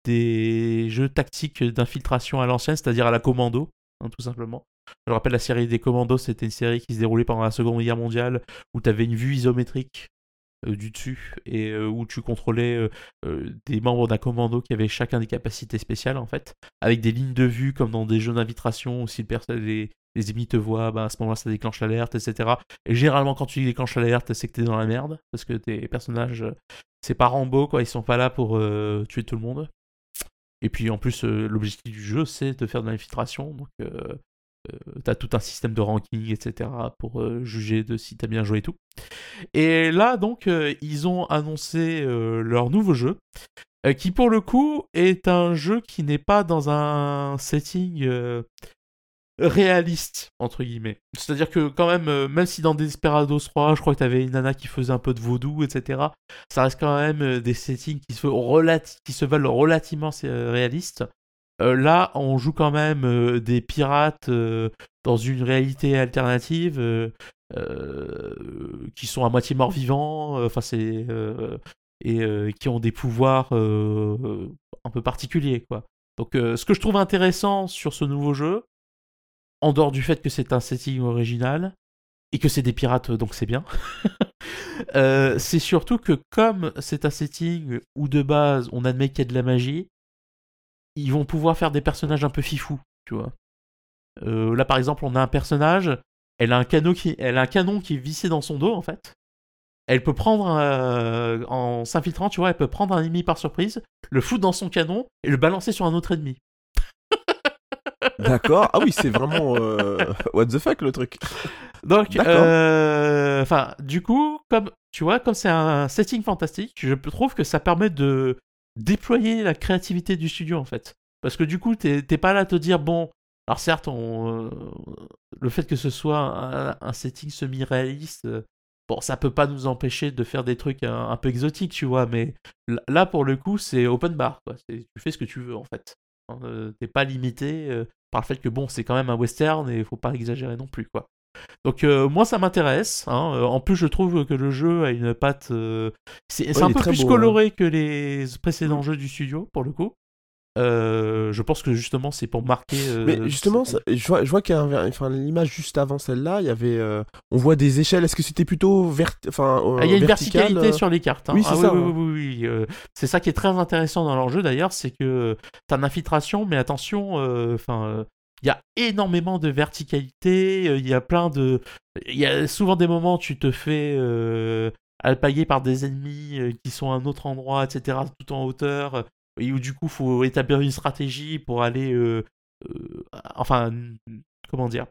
des jeux tactiques d'infiltration à l'ancienne, c'est-à-dire à la commando, hein, tout simplement. Je rappelle la série des commandos, c'était une série qui se déroulait pendant la Seconde Guerre mondiale, où tu avais une vue isométrique euh, du dessus et euh, où tu contrôlais euh, des membres d'un commando qui avaient chacun des capacités spéciales en fait, avec des lignes de vue comme dans des jeux d'infiltration où si le les, les ennemis te voient, bah, à ce moment-là ça déclenche l'alerte, etc. Et généralement quand tu déclenches l'alerte, c'est que t'es dans la merde parce que tes personnages, c'est pas Rambo quoi, ils sont pas là pour tuer tout le monde. Et puis en plus, euh, l'objectif du jeu c'est de faire de l'infiltration, donc euh, euh, t'as tout un système de ranking, etc. pour juger de si t'as bien joué et tout. Et là, donc, ils ont annoncé leur nouveau jeu, qui pour le coup est un jeu qui n'est pas dans un setting réaliste, entre guillemets. C'est-à-dire que quand même, euh, même si dans Desperados 3, je crois que t'avais une nana qui faisait un peu de vaudou, etc., ça reste quand même euh, des settings qui se, relati- veulent relativement euh, réalistes. Là, on joue quand même des pirates dans une réalité alternative qui sont à moitié morts vivants, enfin c'est et qui ont des pouvoirs un peu particuliers quoi. Donc ce que je trouve intéressant sur ce nouveau jeu, en dehors du fait que c'est un setting original, et que c'est des pirates, donc c'est bien. <laughs> Euh, c'est surtout que comme c'est un setting où de base on admet qu'il y a de la magie, ils vont pouvoir faire des personnages un peu fifous, tu vois. Euh, là par exemple, on a un personnage, elle a un, canon qui, elle a est vissé dans son dos en fait. Elle peut prendre, euh, en s'infiltrant, tu vois, elle peut prendre un ennemi par surprise, le foutre dans son canon et le balancer sur un autre ennemi. D'accord. Ah oui, c'est vraiment euh, what the fuck le truc. Donc, euh, enfin, du coup, comme tu vois, comme c'est un setting fantastique, je trouve que ça permet de déployer la créativité du studio en fait. Parce que du coup, t'es pas là à te dire bon. Alors certes, on, euh, le fait que ce soit un, un setting semi-réaliste, bon, ça peut pas nous empêcher de faire des trucs un, un peu exotiques, tu vois. Mais là, pour le coup, c'est open bar. Quoi. Tu fais ce que tu veux en fait. Hein, T'es pas limité par le fait que bon, c'est quand même un western et il faut pas exagérer non plus, quoi. Donc euh, moi ça m'intéresse. hein. Euh, En plus je trouve que le jeu a une patte. euh, C'est Ouais, un peu plus beau, hein. coloré que les précédents jeux du studio pour le coup. Euh, je pense que justement c'est pour marquer. euh, Mais justement, ça- je vois, je vois qu'il y a un- enfin, l'image juste avant celle-là, il y avait, euh, on voit des échelles. Est-ce que c'était plutôt vert, enfin, Ah, il y a une vertical, verticalité sur les cartes. hein. oui, c'est Ah ça, Oui, ouais. oui, oui, c'est ça qui est très intéressant dans leur jeu d'ailleurs, c'est que t'as une infiltration, mais attention, enfin, il y a énormément de verticalité. Il y a plein de, il y a souvent des moments où tu te fais alpaguer par des ennemis qui sont à un autre endroit, etc., tout en hauteur, et où du coup faut établir une stratégie pour aller, euh, euh, enfin, comment dire.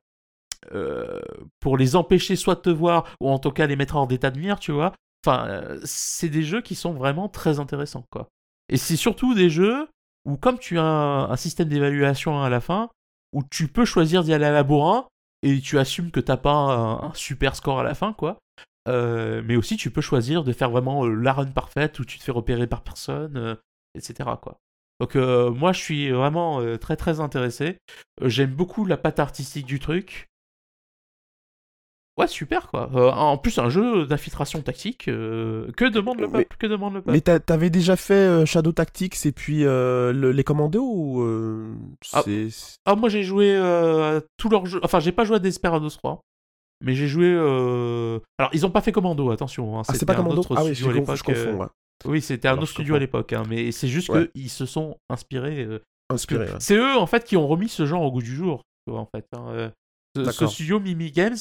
euh, pour les empêcher soit de te voir ou en tout cas les mettre hors d'état de mire, tu vois. Enfin, c'est des jeux qui sont vraiment très intéressants, quoi. Et c'est surtout des jeux où, comme tu as un, système d'évaluation à la fin, où tu peux choisir d'y aller à la bourrin et tu assumes que t'as pas un, super score à la fin, quoi. Mais aussi, tu peux choisir de faire vraiment la run parfaite où tu te fais repérer par personne, etc., quoi. Donc, euh, moi, je suis vraiment euh, très très intéressé. Euh, J'aime beaucoup la patte artistique du truc. Ouais, super quoi. En plus, un jeu d'infiltration tactique. que demande le peuple Que demande le peuple? Mais t'a- t'avais déjà fait Shadow Tactics et puis le- les commandos ou Ah. Ah, moi j'ai joué à tous leurs jeux. Enfin, j'ai pas joué à Desperados 3. Mais j'ai joué. Alors, ils ont pas fait Commando, attention. hein, ah c'est pas commando? autre ah oui je, confonds- je l'époque, confonds ouais. Oui, c'était un Alors, autre studio à l'époque. hein, mais c'est juste Ouais. qu'ils se sont inspirés. euh, parce que inspiré ouais. C'est eux en fait qui ont remis ce genre au goût du jour. en fait. hein, euh. Ce- studio Mimi Games,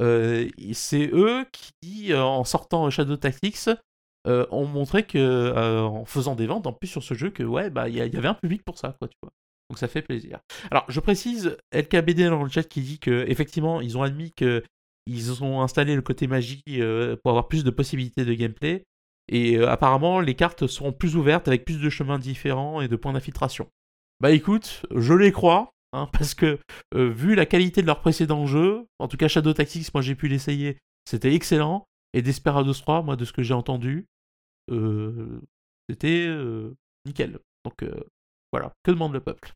euh, c'est eux qui, en sortant Shadow Tactics, euh, ont montré que, en faisant des ventes, en plus sur ce jeu, que ouais, bah il y, avait un public pour ça, quoi, tu vois. Donc ça fait plaisir. Alors je précise, LKBD dans le chat qui dit que effectivement ils ont admis que ils ont installé le côté magie euh, pour avoir plus de possibilités de gameplay. Et euh, apparemment, les cartes seront plus ouvertes avec plus de chemins différents et de points d'infiltration. Bah écoute, je les crois, hein, parce que euh, vu la qualité de leur précédent jeu, en tout cas Shadow Tactics, moi j'ai pu l'essayer, c'était excellent. Et Desperados 3, moi de ce que j'ai entendu, euh, c'était nickel. Donc voilà, que demande le peuple?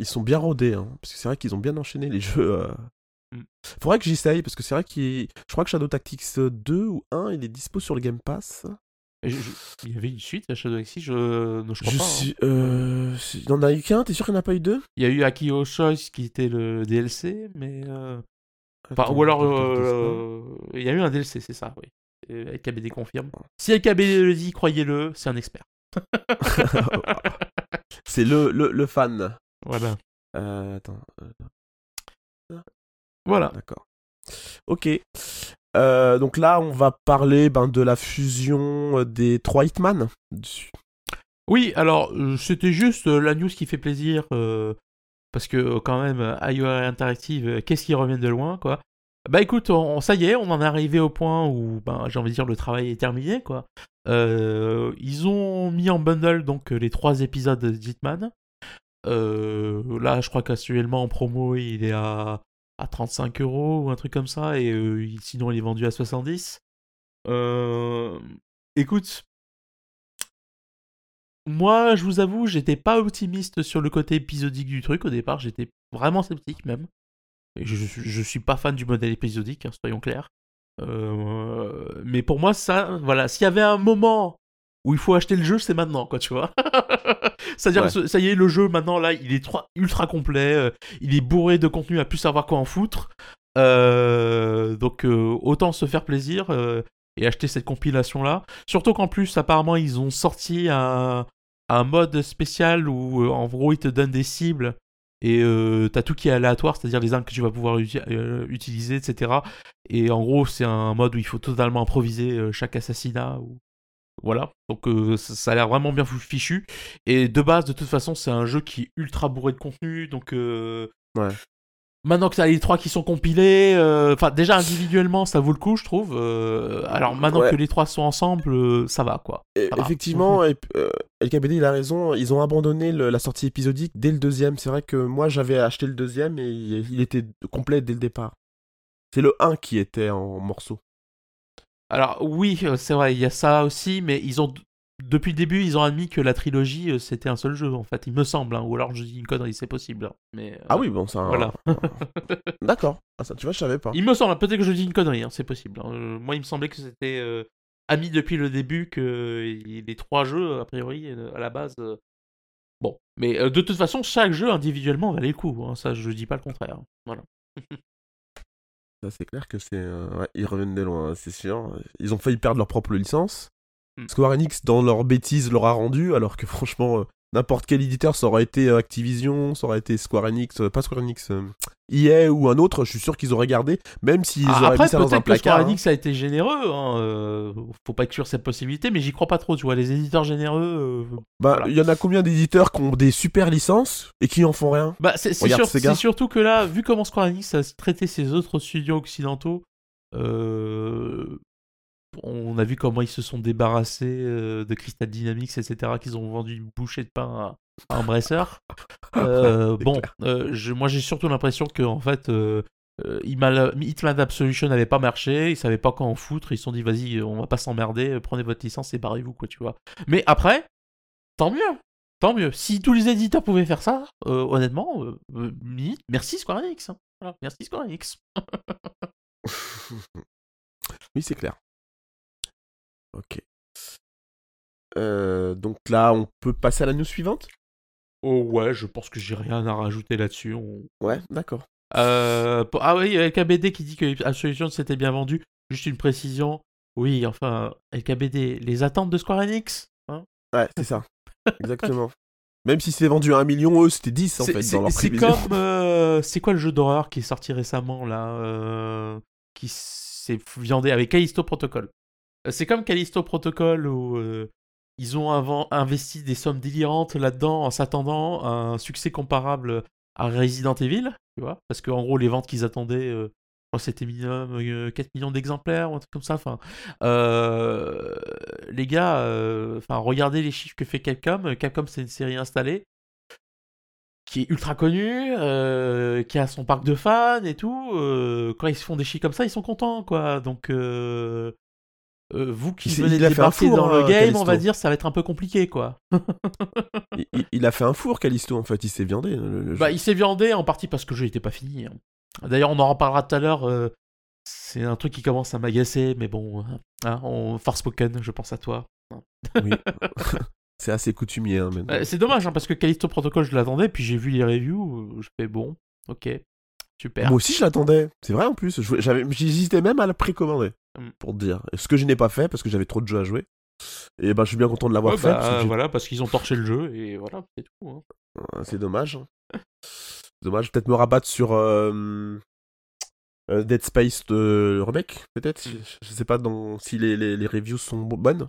Ils sont bien rodés hein, parce que c'est vrai qu'ils ont bien enchaîné les jeux. Euh. Mm. Faudrait que j'essaye parce que c'est vrai qu'il je crois que Shadow Tactics 2 ou 1 il est dispo sur le Game Pass. Et je- je- Il y avait une suite à Shadow Tactics, je ne je crois Je pas. hein. suis euh, il y en a eu qu'un, t'es sûr qu'il n'y en a pas eu deux? Il y a eu Akio Choice qui était le DLC, mais. euh, enfin, ou alors, euh, il y a eu un DLC, c'est ça, oui. LKBD confirme. Si LKBD le dit, croyez-le, c'est un expert. <laughs> c'est le, le, le fan. Voilà. Euh, attends, euh, Voilà. d'accord. Ok. Euh, donc là, on va parler ben, de la fusion euh, des trois Hitman. Oui, alors, euh, c'était juste la news qui fait plaisir, euh, parce que quand même, IOR Interactive, qu'est-ce qui revient de loin, quoi. Bah écoute, on, ça y est, on en est arrivé au point où, ben, j'ai envie de dire, le travail est terminé, quoi. Euh, ils ont mis en bundle, donc, les trois épisodes de Hitman. Euh, là, je crois qu'actuellement, en promo, il est à, à 35 euros ou un truc comme ça, et euh, sinon, il est vendu à 70. Euh, écoute, moi, je vous avoue, j'étais pas optimiste sur le côté épisodique du truc au départ, j'étais vraiment sceptique même. Je suis pas fan du modèle épisodique, hein, soyons clairs. Euh, mais pour moi, ça, voilà, s'il y avait un moment où il faut acheter le jeu, c'est maintenant, quoi, tu vois. <laughs> C'est-à-dire, Ouais. ça y est, le jeu maintenant là, il est ultra complet, euh, il est bourré de contenu à plus savoir quoi en foutre. Euh, donc euh, autant se faire plaisir et acheter cette compilation là. Surtout qu'en plus apparemment ils ont sorti un, un mode spécial où en gros ils te donnent des cibles et t'as tout qui est aléatoire, c'est-à-dire les armes que tu vas pouvoir utiliser, etc. Et en gros c'est un mode où il faut totalement improviser chaque assassinat. Ou... Voilà, donc ça, a l'air vraiment bien fichu. Et de base, de toute façon, c'est un jeu qui est ultra bourré de contenu, donc ouais. Maintenant que t'as les trois qui sont compilés, euh, enfin déjà individuellement ça vaut le coup je trouve. Euh, alors maintenant que les trois sont ensemble, euh, ça va quoi. effectivement, et, LKBD il a raison, ils ont abandonné la sortie épisodique dès le deuxième. C'est vrai que moi j'avais acheté le deuxième et il, était complet dès le départ. C'est le 1 qui était en morceaux. Alors oui, c'est vrai, il y a ça aussi, mais ils ont depuis le début, ils ont admis que la trilogie, euh, c'était un seul jeu, en fait, il me semble. Hein. ou alors je dis une connerie, c'est possible. Hein. Mais, euh, Ah oui, bon, ça. Voilà. <laughs> D'accord. Ah, ça, tu vois, je savais pas. Il me semble, peut-être que je dis une connerie, hein, c'est possible. Euh, moi, il me semblait que c'était admis depuis le début que les trois jeux, a priori, à la base. Bon, mais de toute façon, chaque jeu individuellement valait le coup. ça, je dis pas le contraire. Voilà. <laughs> c'est clair que c'est. Ouais, ils reviennent de loin, c'est sûr. Ils ont failli perdre leur propre licence. Hmm. Square Enix, dans leur bêtise, leur a rendu, alors que franchement, euh, n'importe quel éditeur, ça aurait été euh, Activision, ça aurait été Square Enix, euh, pas Square Enix, EA ou un autre, je suis sûr qu'ils auraient gardé, même s'ils ah, auraient mis ça dans un placard. Square hein. Enix a été généreux, hein, faut pas exclure cette possibilité, mais j'y crois pas trop, tu vois, les éditeurs généreux. bah, il y en a combien d'éditeurs qui ont des super licences et qui en font rien? Bah, c'est surtout que là, vu comment Square Enix a traité ses autres studios occidentaux, euh, on a vu comment ils se sont débarrassés euh, de Crystal Dynamics, etc., qu'ils ont vendu une bouchée de pain à, un brasseur. <laughs> Euh, bon, euh, moi j'ai surtout l'impression que en fait, Hitman Absolution n'avait pas marché, ils savaient pas quand en foutre, ils se sont dit vas-y, on va pas s'emmerder, prenez votre licence et barrez-vous, quoi, tu vois. Mais après, tant mieux, tant mieux. Si tous les éditeurs pouvaient faire ça, honnêtement, merci Square Enix. Hein. merci Square Enix. <laughs> oui, c'est clair. Ok. Euh, donc là, on peut passer à la news suivante? Oh ouais, je pense que j'ai rien à rajouter là-dessus. Ouais, d'accord. Euh, ah oui, LKBD qui dit que Absolution s'était bien vendu. Juste une précision. Oui, enfin, LKBD, les attentes de Square Enix hein? Ouais, c'est ça. Exactement. <laughs> Même si c'est vendu à un million, eux, c'était 10 en fait C'est comme... Euh, c'est quoi le jeu d'horreur qui est sorti récemment, là Qui s'est viandé avec Callisto Protocol? C'est comme Callisto Protocol où euh, ils ont avant investi des sommes délirantes là-dedans en s'attendant à un succès comparable à Resident Evil, tu vois, parce qu'en gros les ventes qu'ils attendaient, euh, c'était minimum 4 millions d'exemplaires ou un truc comme ça. Enfin, les gars, enfin regardez les chiffres que fait Capcom. Capcom c'est une série installée qui est ultra connue, qui a son parc de fans et tout. quand ils se font des chiffres comme ça, ils sont contents, quoi. Donc euh, vous qui venez de débarquer dans le hein, game, on va dire, ça va être un peu compliqué, quoi. <laughs> il, a fait un four, Callisto, en fait, il s'est viandé. bah, il s'est viandé en partie parce que le jeu n'était pas fini. Hein. D'ailleurs, on en reparlera tout à l'heure. Euh, c'est un truc qui commence à m'agacer, mais bon, hein, on... Forspoken, je pense à toi. oui. <laughs> c'est assez coutumier. Hein, euh, c'est dommage, parce que Callisto Protocol, je l'attendais, puis j'ai vu les reviews, je fais bon, ok, super. Moi aussi, je l'attendais. C'est vrai en plus. J'hésitais même à la précommander. Mm. pour te dire. Ce que je n'ai pas fait parce que j'avais trop de jeux à jouer. Et ben, je suis bien content de l'avoir fait. Bah, voilà, parce qu'ils ont torché le jeu et voilà, c'est tout. Hein. C'est dommage. Hein. dommage, peut-être me rabattre sur euh, euh, Dead Space de remake, peut-être. Mm. Je, sais pas dans, si les, les, reviews sont bonnes.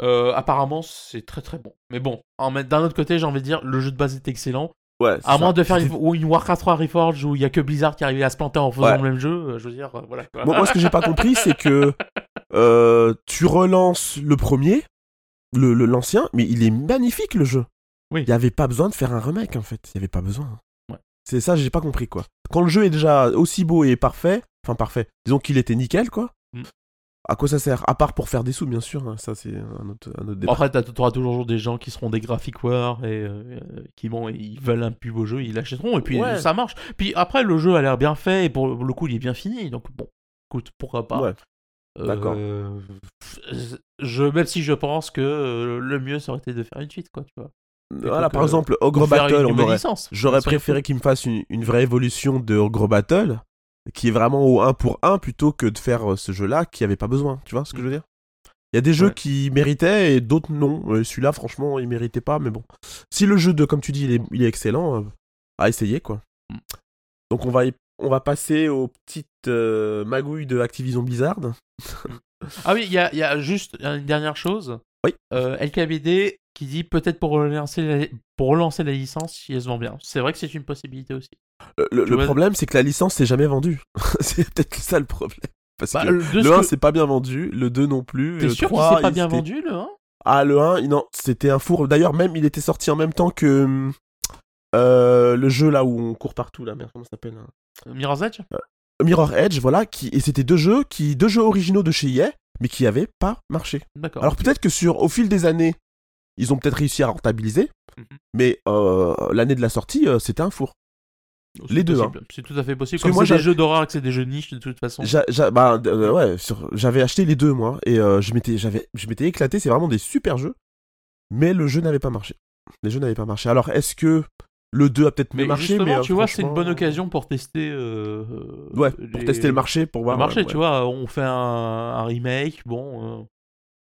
Euh, apparemment, c'est très très bon. Mais bon, d'un autre côté, j'ai envie de dire, le jeu de base est excellent. Ouais, à moins de faire une, Warcraft 3 Reforged où il y a que Blizzard qui arrive à se planter en faisant le même jeu, euh, je veux dire, euh, voilà. moi, ce que j'ai pas compris, c'est que <laughs> euh, tu relances le premier, le l'ancien, mais il est magnifique le jeu. Oui. Il y avait pas besoin de faire un remake en fait, il y avait pas besoin. C'est ça, j'ai pas compris quoi. Quand le jeu est déjà aussi beau et parfait, enfin parfait, disons qu'il était nickel quoi. À quoi ça sert? À part pour faire des sous, bien sûr. Hein. Ça, c'est un autre, un autre débat. Après, tu auras toujours des gens qui seront des graphic war et euh, qui vont, ils veulent un plus beau jeu, ils l'achèteront et puis ça marche. Puis après, le jeu a l'air bien fait et pour le coup, il est bien fini. Donc bon, écoute, pourquoi pas ouais. D'accord. Euh, je, même si je pense que euh, le mieux, ça aurait été de faire une suite, quoi, tu vois. Voilà, par exemple, Ogre Battle, j'aurais préféré qu'il me fasse une, une, vraie évolution de Ogre Battle qui est vraiment au 1 pour 1 plutôt que de faire euh, ce jeu-là qui avait pas besoin. Tu vois ce que je veux dire? Il y a des jeux Ouais. qui méritaient et d'autres non. Euh, Celui-là, franchement, il méritait pas, mais bon. Si le jeu de, comme tu dis, il est, il est excellent, euh, à essayer quoi. Mm. Donc on va, on va passer aux petites euh, magouilles de Activision Blizzard. Ah oui, il y y a juste une dernière chose. Oui. Euh, LKBD qui dit peut-être pour relancer la, pour relancer la licence si elle se vend bien. C'est vrai que c'est une possibilité aussi. Euh, Le, problème, c'est que la licence s'est jamais vendue. <laughs> c'est peut-être ça le problème. Parce Bah, que le le ce 1 que- c'est pas bien vendu, le 2 non plus. T'es sûr qu'il 3, s'est pas bien vendu le 1 Ah, le 1, il- non, c'était un four. D'ailleurs, même, il était sorti en même temps que euh, le jeu là où on court partout, là, merde, comment ça s'appelle hein? Mirror's Edge? Mirror Edge, voilà, qui, et c'était deux jeux, qui, deux jeux originaux de chez EA, mais qui avaient pas marché. D'accord. Alors peut-être que sur, au fil des années, ils ont peut-être réussi à rentabiliser, Mhm. mais euh, l'année de la sortie, euh, c'était un four. C'est les deux, hein. C'est tout à fait possible. Parce que moi, c'est des jeux d'horreur que c'est des jeux niches de toute façon. Bah, euh, ouais, sur- j'avais acheté les deux moi et euh, je m'étais j'avais je m'étais éclaté, c'est vraiment des super jeux. Mais le jeu n'avait pas marché. Les jeux n'avaient pas marché. Alors est-ce que le 2 a peut-être mieux marché justement, mais euh, tu vois, c'est une bonne occasion pour tester. Ouais, pour tester le marché pour voir le marché, ouais, tu vois, on fait un, un remake, bon,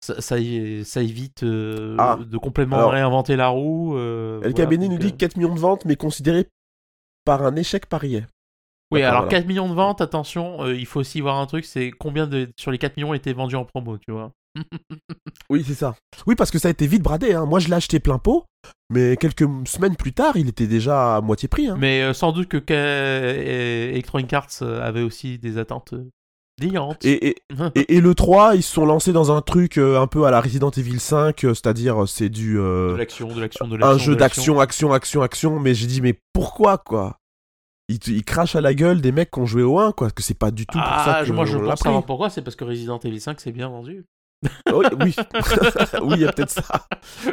ça, ça, y- ça évite euh, Ah. de complètement Alors, réinventer la roue. euh, El voilà, Kabeni donc, nous dit euh, 4 millions de ventes mais considéré par un échec par EA. Oui, alors voilà. 4 millions de ventes, attention, euh, il faut aussi voir un truc, c'est combien de, sur les 4 millions étaient vendus en promo, tu vois. <laughs> Oui, c'est ça. Oui, parce que ça a été vite bradé hein. Moi, je l'ai acheté plein pot, mais quelques semaines plus tard, il était déjà à moitié prix hein. Mais euh, sans doute que euh, Electronic Arts euh, avait aussi des attentes euh. Et, et, <laughs> et, et le 3, ils se sont lancés dans un truc euh, un peu à la Resident Evil 5, euh, c'est-à-dire euh, c'est du euh, de l'action, de l'action, de l'action. un jeu d'action, action, action, action, mais j'ai dit mais pourquoi quoi? Il, te- il crache à la gueule des mecs qui ont joué au 1 quoi, que c'est pas du tout pour ça Ah, que moi je pense savoir pourquoi, c'est parce que Resident Evil 5 c'est bien vendu. oui, oui, <laughs> <laughs> oui, il y a peut-être ça.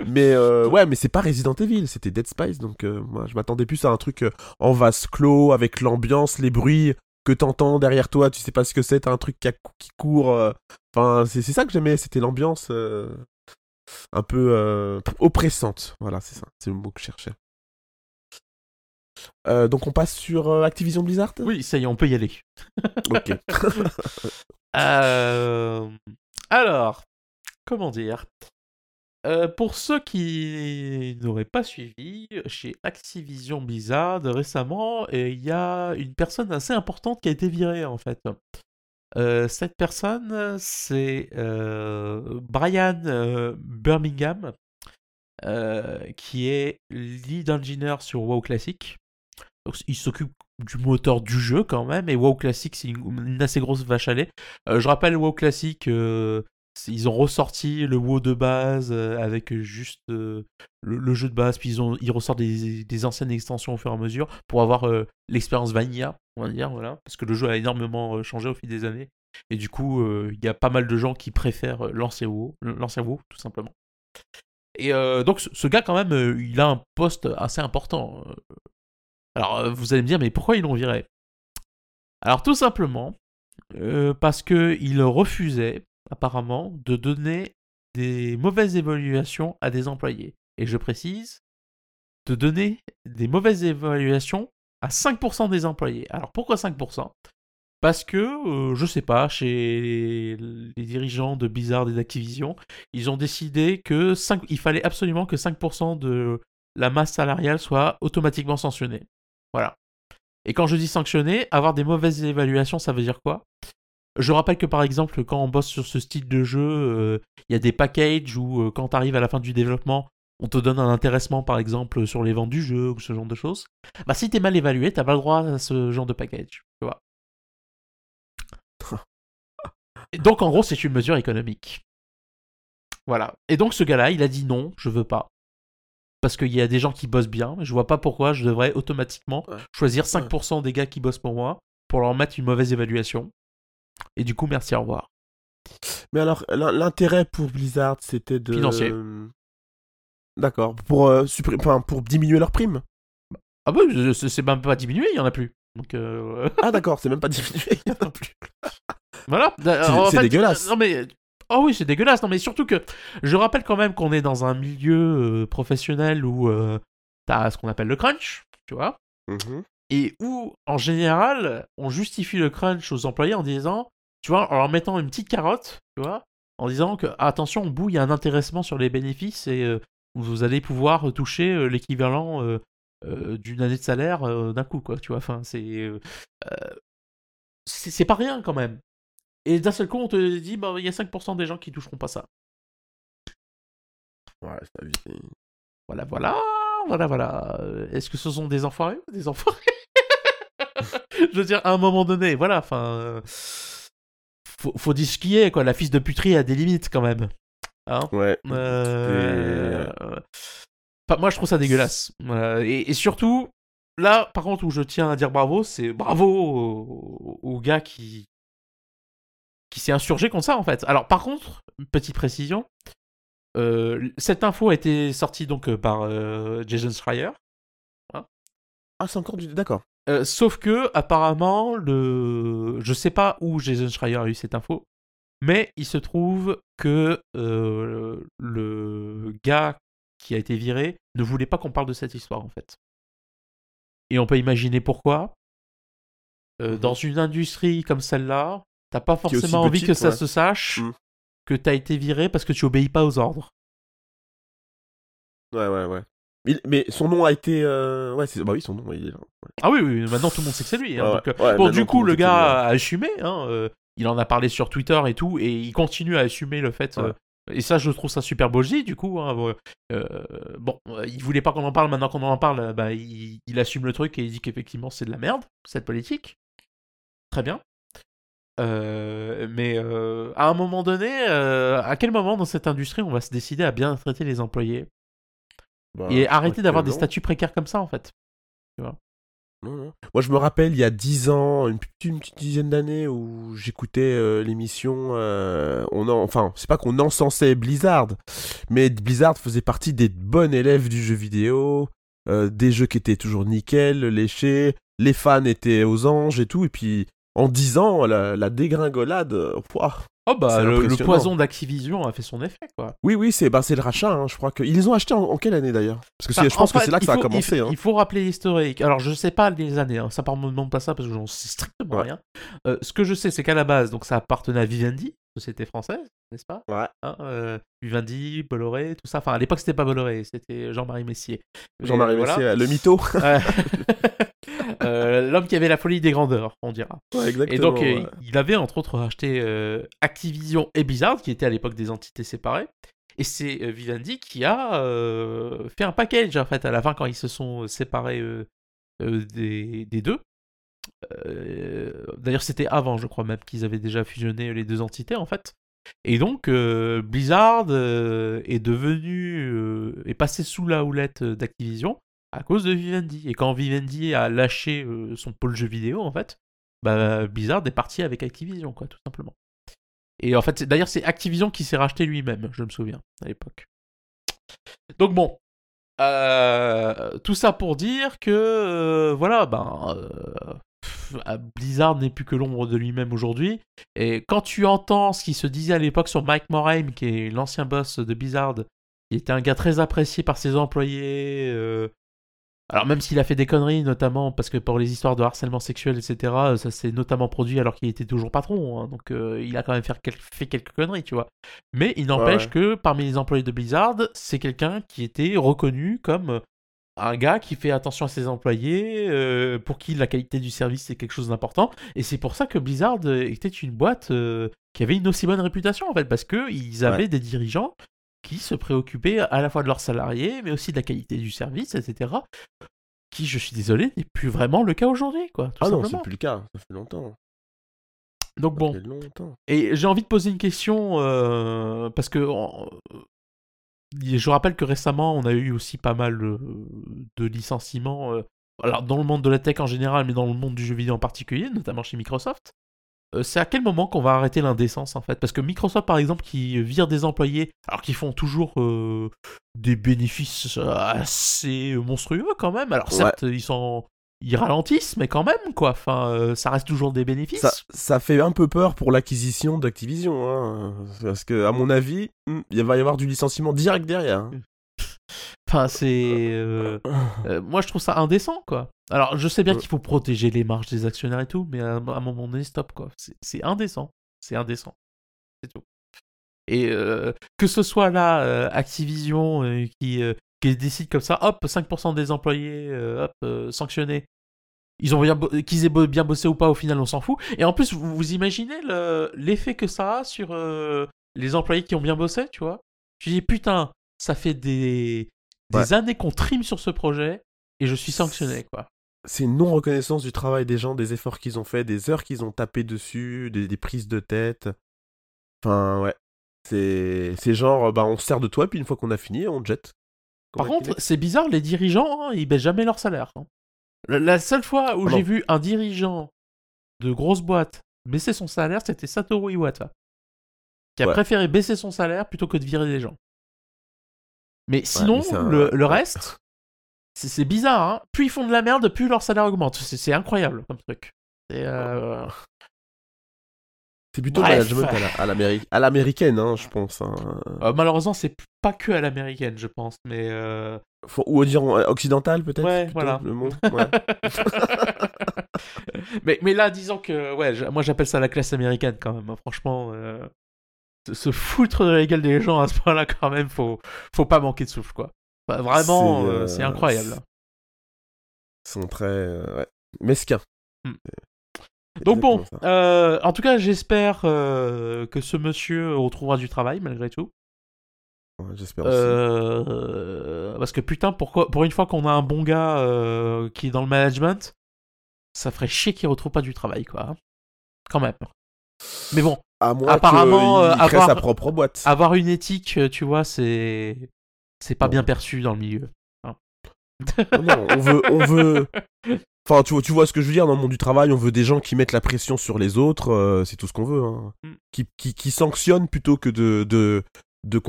Mais euh, ouais, mais c'est pas Resident Evil, c'était Dead Space, donc euh, moi je m'attendais plus à un truc en vase clos avec l'ambiance, les bruits que t'entends derrière toi, tu sais pas ce que c'est, t'as un truc qui, a- qui court. euh, Enfin, c'est c'est ça que j'aimais, c'était l'ambiance euh, un peu euh, oppressante. Voilà, c'est ça, c'est le mot que je cherchais. Donc on passe sur Activision Blizzard? Oui, ça y est, on peut y aller. <laughs> Ok. <laughs> Alors, comment dire? Euh, Pour ceux qui n'auraient pas suivi, chez Activision Blizzard, récemment, euh, il y a une personne assez importante qui a été virée, en fait. Euh, cette personne, c'est Brian Birmingham, qui est lead engineer sur WoW Classic. Il s'occupe du moteur du jeu quand même, et WoW Classic, c'est une, une assez grosse vache à lait. Je rappelle, WoW Classic, ils ont ressorti le WoW de base euh, avec juste euh, le, jeu de base, puis ils, ont, ils ressortent des, anciennes extensions au fur et à mesure pour avoir euh, l'expérience vanilla, on va dire, voilà, parce que le jeu a énormément changé au fil des années. Et du coup, il y a pas mal de gens qui préfèrent l'ancien WoW, tout simplement. Et donc, ce, gars, quand même, il a un poste assez important. Alors, vous allez me dire, mais pourquoi ils l'ont viré? Alors, tout simplement, parce que il refusait, apparemment, de donner des mauvaises évaluations à des employés. Et je précise, de donner des mauvaises évaluations à 5% des employés. Alors, pourquoi 5% parce que, euh, je sais pas, chez les, dirigeants de Blizzard et d'Activision, ils ont décidé que 5, il fallait absolument que 5% de la masse salariale soit automatiquement sanctionnée. Voilà. Et quand je dis sanctionner, avoir des mauvaises évaluations, ça veut dire quoi? Je rappelle que par exemple, quand on bosse sur ce style de jeu, euh, il y a des packages où euh, quand tu arrives à la fin du développement, on te donne un intéressement par exemple sur les ventes du jeu ou ce genre de choses. Bah si t'es mal évalué, t'as pas le droit à ce genre de package. Tu vois. Et donc en gros, c'est une mesure économique. Voilà. Et donc ce gars-là, il a dit non, je veux pas. Parce qu'il y a des gens qui bossent bien, je vois pas pourquoi je devrais automatiquement choisir 5% des gars qui bossent pour moi pour leur mettre une mauvaise évaluation. Et du coup, merci, au revoir. Mais alors, l'in- l'intérêt pour Blizzard, c'était de. Financier. D'accord. Pour, euh, enfin, pour diminuer leur prime. Ah bah, c'est même pas diminué, il y en a plus. Donc euh, Ah, <laughs> d'accord, c'est même pas diminué. il y en a plus. voilà. <laughs> C'est- dégueulasse. Non mais oh oui, c'est dégueulasse. Non mais surtout que je rappelle quand même qu'on est dans un milieu euh, professionnel où euh, t'as ce qu'on appelle le crunch, tu vois. Mhm. Et où, en général, on justifie le crunch aux employés en disant, tu vois, en leur mettant une petite carotte, tu vois, en disant que, attention, au bout, il y a un intéressement sur les bénéfices et euh, vous allez pouvoir toucher euh, l'équivalent euh, d'une année de salaire d'un coup, quoi, tu vois, enfin, c'est... c'est pas rien, quand même. Et d'un seul coup, on te dit, bah, il y a 5% des gens qui toucheront pas ça. Ouais, Voilà, voilà, voilà, voilà. Est-ce que ce sont des enfoirés ou des enfoirés <laughs> Je veux dire, à un moment donné, voilà, enfin. faut, faut dire ce qui est, quoi. La fils de puterie a des limites, quand même. Hein? Ouais. Euh, moi, je trouve ça dégueulasse. et, surtout, là, par contre, où je tiens à dire bravo, c'est bravo au, gars qui, qui s'est insurgé contre ça, en fait. Alors, par contre, petite précision, euh, cette info a été sortie donc euh, par euh, Jason Schreier. Hein. ah, c'est encore du. D'accord. sauf que, apparemment, le... je sais pas où Jason Schreier a eu cette info, mais il se trouve que le gars qui a été viré ne voulait pas qu'on parle de cette histoire, en fait. Et on peut imaginer pourquoi. Mhm. Dans une industrie comme celle-là, t'as pas forcément envie que ça se sache. Mm que t'as été viré parce que tu obéis pas aux ordres. Ouais, ouais, ouais. Mais, son nom a été. Euh, ouais, bah oui, son nom, il là. Ah oui, oui, maintenant tout le monde sait que c'est lui. Hein, euh, bon, du coup, le gars a assumé. Hein, euh, il en a parlé sur Twitter et tout, et il continue à assumer le fait. et ça, je trouve ça super beau du coup. Hein, bon, il voulait pas qu'on en parle, maintenant qu'on en parle, bah, il, il, assume le truc et il dit qu'effectivement c'est de la merde, cette politique. Très bien. Euh, mais euh, à un moment donné, euh, à quel moment dans cette industrie on va se décider à bien traiter les employés bah, et arrêter d'avoir des statuts précaires comme ça en fait tu vois? Moi, je me rappelle il y a dix ans, une, petite dizaine d'années, où j'écoutais l'émission. on enfin, c'est pas qu'on encensait Blizzard, mais Blizzard faisait partie des bons élèves du jeu vidéo, des jeux qui étaient toujours nickel, léchés, les fans étaient aux anges et tout. Et puis, en 10 ans, la, dégringolade, Oh bah le, poison d'Activision a fait son effet quoi. Oui oui c'est bah, le rachat hein, je crois qu'ils les ont achetés en, quelle année d'ailleurs? Parce que bah, je pense que c'est là que ça a commencé. Hein. Il faut, rappeler l'historique. Alors je sais pas les années, hein. ça ne me demande pas ça parce que j'en sais strictement rien. Euh, ce que je sais c'est qu'à la base donc ça appartenait à Vivendi, société française, n'est-ce pas? Ouais. Euh, Vivendi, Bolloré, tout ça. Enfin à l'époque c'était pas Bolloré, c'était Jean-Marie Messier. Jean-Marie Messier, le mytho. <laughs> <laughs> Euh, l'homme qui avait la folie des grandeurs, on dira. et donc, euh, il avait entre autres acheté euh, Activision et Blizzard, qui étaient à l'époque des entités séparées. Et c'est Vivendi qui a fait un package, en fait, à la fin, quand ils se sont séparés des, des, deux. D'ailleurs, c'était avant, je crois même, qu'ils avaient déjà fusionné les deux entités, en fait. Et donc, Blizzard est devenu, est passé sous la houlette d'Activision à cause de Vivendi. Et quand Vivendi a lâché euh, son pôle jeu vidéo, en fait, bah, Blizzard est parti avec Activision, quoi, tout simplement. Et en fait, d'ailleurs, c'est Activision qui s'est racheté lui-même, je me souviens, à l'époque. Donc bon, euh, tout ça pour dire que, euh, voilà, ben, Blizzard n'est plus que l'ombre de lui-même aujourd'hui. Et quand tu entends ce qui se disait à l'époque sur Mike Morhaime, qui est l'ancien boss de Blizzard, il était un gars très apprécié par ses employés, alors même s'il a fait des conneries, notamment parce que pour les histoires de harcèlement sexuel, etc., ça s'est notamment produit alors qu'il était toujours patron, hein. donc euh, il a quand même fait, quelques conneries, tu vois. Mais il n'empêche que parmi les employés de Blizzard, c'est quelqu'un qui était reconnu comme un gars qui fait attention à ses employés, euh, pour qui la qualité du service c'est quelque chose d'important, et c'est pour ça que Blizzard était une boîte euh, qui avait une aussi bonne réputation en fait, parce qu'ils avaient des dirigeants qui se préoccupaient à la fois de leurs salariés, mais aussi de la qualité du service, etc. Qui, je suis désolé, n'est plus vraiment le cas aujourd'hui, quoi. ah non, c'est plus le cas, ça fait longtemps. Donc bon. Et j'ai envie de poser une question, euh, parce que je rappelle que récemment, on a eu aussi pas mal de licenciements. Euh, alors, dans le monde de la tech en général, mais dans le monde du jeu vidéo en particulier, notamment chez Microsoft. Euh, c'est à quel moment qu'on va arrêter l'indécence en fait? Parce que Microsoft par exemple qui vire des employés alors qu'ils font toujours euh, des bénéfices assez monstrueux quand même. Alors certes ils sont ils ralentissent mais quand même quoi. Enfin euh, ça reste toujours des bénéfices. Ça, fait un peu peur pour l'acquisition d'Activision hein. parce que à mon avis hmm, il va y avoir du licenciement direct derrière. Hein. Enfin, c'est. euh, euh, moi, je trouve ça indécent, quoi. Alors, je sais bien qu'il faut protéger les marges des actionnaires et tout, mais à, un moment donné, stop, quoi. C'est- indécent. C'est indécent. C'est tout. Et euh, que ce soit là, Activision, qui, qui décide comme ça, hop, 5% des employés, hop, sanctionnés. Ils ont qu'ils aient bien bossé ou pas, au final, on s'en fout. Et en plus, vous, imaginez le- l'effet que ça a sur les employés qui ont bien bossé, tu vois Je dis, putain, ça fait des, des Ouais. années qu'on trime sur ce projet et je suis sanctionné, quoi. C'est une non-reconnaissance du travail des gens, des efforts qu'ils ont fait, des heures qu'ils ont tapé dessus, des, des prises de tête. Enfin, ouais. C'est genre, bah, on se sert de toi, puis une fois qu'on a fini, on te jette. Par contre, c'est bizarre, les dirigeants, hein, ils baissent jamais leur salaire. hein. La, la seule fois où Ah j'ai vu un dirigeant de grosse boîte baisser son salaire, c'était Satoru Iwata. Qui a Ouais. préféré baisser son salaire plutôt que de virer des gens. Mais sinon, mais c'est un- le, reste, c'est bizarre. Hein. Plus ils font de la merde, plus leur salaire augmente. C'est incroyable comme truc. C'est, euh, plutôt Bref. management à la- l'américaine, hein, je pense. hein. euh, malheureusement, c'est pas que à l'américaine, je pense. Mais euh, Faut- Ou dire euh, occidental, peut-être Ouais, voilà. Le mot ouais. <laughs> mais, mais là, disons que, ouais, moi j'appelle ça la classe américaine quand même. hein. Franchement, euh, se, foutre de la gueule des gens à ce point-là, quand même, faut, faut pas manquer de souffle, quoi. Enfin, vraiment, C'est, euh, euh, c'est incroyable. Ils sont très euh, ouais, mesquins. Hmm. Donc bon, euh, en tout cas, j'espère euh, que ce monsieur retrouvera du travail malgré tout. Ouais, J'espère aussi. Parce que putain, pourquoi, pour une fois qu'on a un bon gars qui est dans le management, ça ferait chier qu'il retrouve pas du travail, quoi. hein. Quand même. Mais bon, À moins apparemment, euh, crée avoir- sa propre boîte. avoir une éthique, euh, tu vois, c'est c'est pas Non. bien perçu dans le milieu. Non, non, on veut, on veut. <laughs> Enfin, tu vois, tu vois ce que je veux dire dans le monde du travail. On veut des gens qui mettent la pression sur les autres. euh, c'est tout ce qu'on veut. hein. Mm. Qui, qui, qui sanctionnent plutôt que de, de, de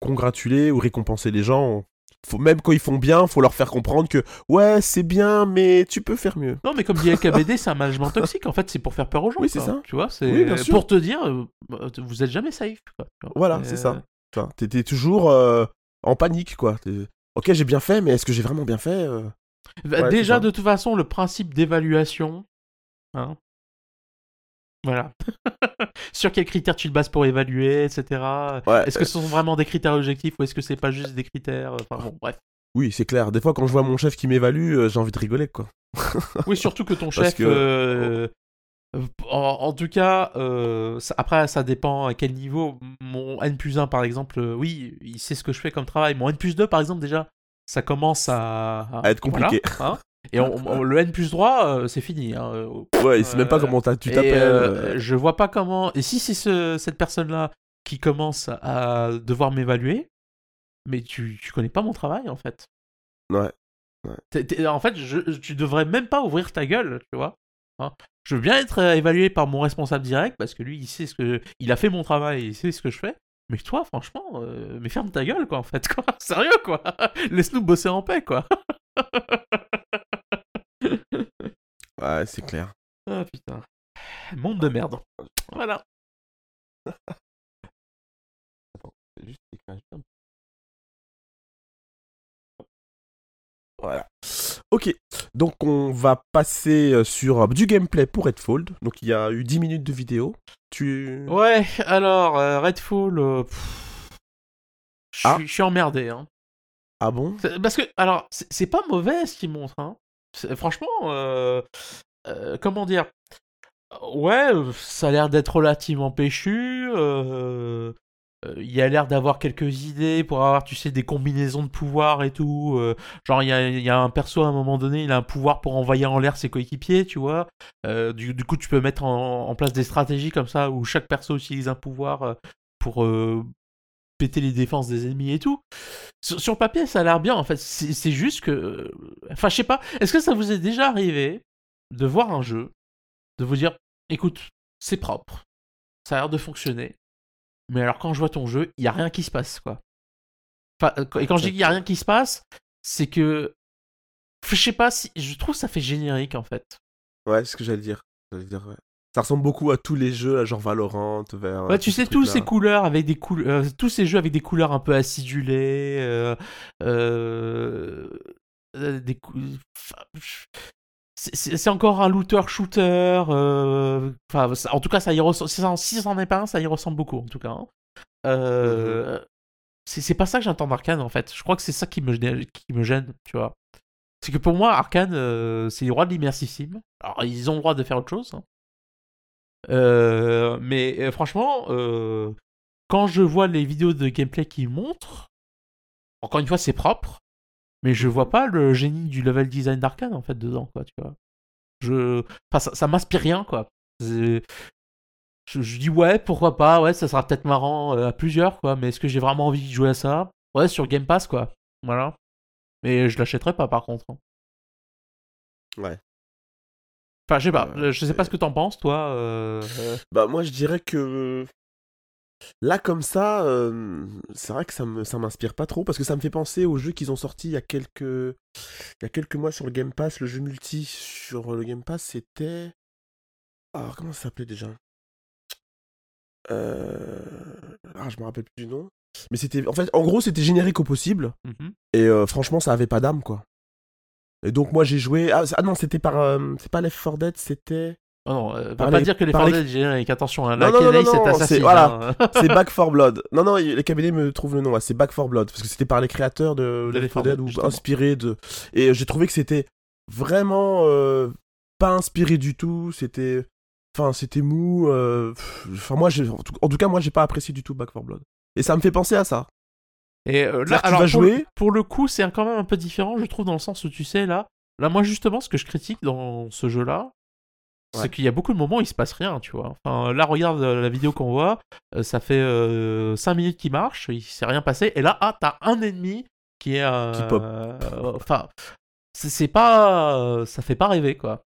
congratuler ou récompenser les gens. Faut, même quand ils font bien, faut leur faire comprendre que ouais, c'est bien, mais tu peux faire mieux. Non, mais comme dit LKBD, c'est un management toxique. En fait, c'est pour faire peur aux gens. Oui, c'est ça. Tu vois, c'est Oui, pour te dire, euh, vous êtes jamais safe. quoi. Voilà, c'est ça. Enfin, T'étais toujours euh, en panique, quoi. Ok, j'ai bien fait, mais est-ce que j'ai vraiment bien fait euh? Bah, Ouais, déjà, de toute façon, le principe d'évaluation. Hein, voilà. <laughs> Sur quels critères tu te bases pour évaluer, etc. Ouais, Est-ce que ce sont vraiment des critères objectifs ou est-ce que c'est pas juste des critères Enfin bon, bref. Oui, c'est clair. Des fois, quand je vois mon chef qui m'évalue, euh, j'ai envie de rigoler, quoi. <laughs> Oui, surtout que ton chef. que- euh, en, en tout cas, euh, ça- après, ça dépend à quel niveau. Mon N plus 1, par exemple, euh, oui, il sait ce que je fais comme travail. Mon N plus 2, par exemple, déjà, ça commence à, À être compliqué. voilà, hein. Et on- on- le N plus 3, euh, c'est fini. hein. Euh, Ouais, il sait même pas comment tu t'appelles. euh, je vois pas comment. Et si c'est ce- cette personne-là qui commence à devoir m'évaluer, mais tu, tu connais pas mon travail en fait. Ouais. En fait, je, tu devrais même pas ouvrir ta gueule, tu vois. Hein. je veux bien être évalué par mon responsable direct parce que lui, il sait ce que. Il a fait mon travail, il sait ce que je fais. Mais toi, franchement, euh, mais ferme ta gueule, quoi, en fait, quoi. <laughs> Sérieux, quoi. <laughs> Laisse-nous bosser en paix, quoi. <laughs> Ouais, c'est clair. Ah, putain. Monde de merde. Voilà. Voilà. Ok, donc on va passer euh, sur euh, du gameplay pour Redfall. Donc il y a eu 10 minutes de vidéo. Tu... Ouais, alors, euh, Redfall. euh, pff, Je suis- Ah. je suis emmerdé, hein. Ah bon? Parce que, alors, c'est c'est pas mauvais ce qu'il montre, hein. Franchement, euh, euh, comment dire? Ouais, ça a l'air d'être relativement péchu. euh, Il y a l'air d'avoir quelques idées pour avoir, tu sais, des combinaisons de pouvoirs et tout. genre, il y a, un perso à un moment donné, il a un pouvoir pour envoyer en l'air ses coéquipiers, tu vois. Du, coup, tu peux mettre en, place des stratégies comme ça où chaque perso utilise un pouvoir pour péter les défenses des ennemis et tout. Sur, papier, ça a l'air bien en fait. C'est juste que. euh, Enfin, je sais pas. Est-ce que ça vous est déjà arrivé de voir un jeu, de vous dire écoute, c'est propre, ça a l'air de fonctionner, mais alors quand je vois ton jeu, il y a rien qui se passe quoi. Euh, et quand je dis qu'il y a rien qui se passe, c'est que. Je sais pas si. Je trouve ça fait générique en fait. Ouais, c'est ce que j'allais dire. Dire. Ça ressemble beaucoup à tous les jeux, genre Valorant, vers. Ouais, tu sais, tous ces couleurs avec des couleurs. tous ces jeux avec des couleurs un peu acidulées. Euh, euh, des c'est encore un looter-shooter. Enfin, en tout cas, ça y ressemble. Si ça en est pas un, ça y ressemble beaucoup, en tout cas. Hein. Euh, mhm. C'est pas ça que j'entends d'Arkane, en fait. Je crois que c'est ça qui me, qui me gêne, tu vois. C'est que pour moi, Arkane, c'est le roi de l'immersive sim. Alors, ils ont le droit de faire autre chose. Hein. Euh, mais euh, franchement, euh, quand je vois les vidéos de gameplay qu'ils montrent, encore une fois, c'est propre, mais je vois pas le génie du level design d'Arkane en fait dedans, quoi, tu vois. Je... Enfin, ça, m'inspire rien, quoi. Je, je, dis ouais, pourquoi pas, ouais, ça sera peut-être marrant à plusieurs, quoi, mais est-ce que j'ai vraiment envie de jouer à ça? Ouais, sur Game Pass, quoi. Voilà. Mais je l'achèterai pas, par contre. Hein. Ouais. Enfin, je sais pas. Euh, je sais pas ce que t'en penses, toi. Euh, euh. Bah, moi, je dirais que. Là, comme ça, c'est vrai que ça, me, ça m'inspire pas trop parce que ça me fait penser aux jeux qu'ils ont sortis il y a quelques. Il y a quelques mois sur le Game Pass. Le jeu multi sur le Game Pass, c'était. Ah, comment ça s'appelait déjà? Ah, je me rappelle plus du nom. Mais c'était. En fait, en gros, c'était générique au possible. Mmh Et franchement, ça avait pas d'âme, quoi. Et donc moi j'ai joué. Ah, ah non, c'était par. Euh, c'est pas Left 4 Dead, c'était. Oh non, euh, pas dire que les 4 Dead générique, attention, hein, la c'est assassin. Voilà, hein. <laughs> c'est Back 4 Blood. Non, non, les cabinets me trouvent le nom, c'est Back 4 Blood, parce que c'était par les créateurs de, Left 4 Dead ou inspiré de. Et j'ai trouvé que c'était vraiment euh, pas inspiré du tout, c'était. Enfin, c'était mou. Enfin, moi, en tout cas, moi, j'ai pas apprécié du tout Back 4 Blood. Et ça me fait penser à ça. Et euh, là, alors, pour, Le, pour le coup, c'est quand même un peu différent, je trouve, dans le sens où tu sais, là, là, moi, justement, ce que je critique dans ce jeu-là, c'est qu'il y a beaucoup de moments où il se passe rien, tu vois. Enfin, là, regarde euh, la vidéo qu'on voit, euh, ça fait 5 minutes qu'il marche, il s'est rien passé, et là, ah, t'as un ennemi qui est. qui pop. Enfin, c'est pas. ça fait pas rêver, quoi.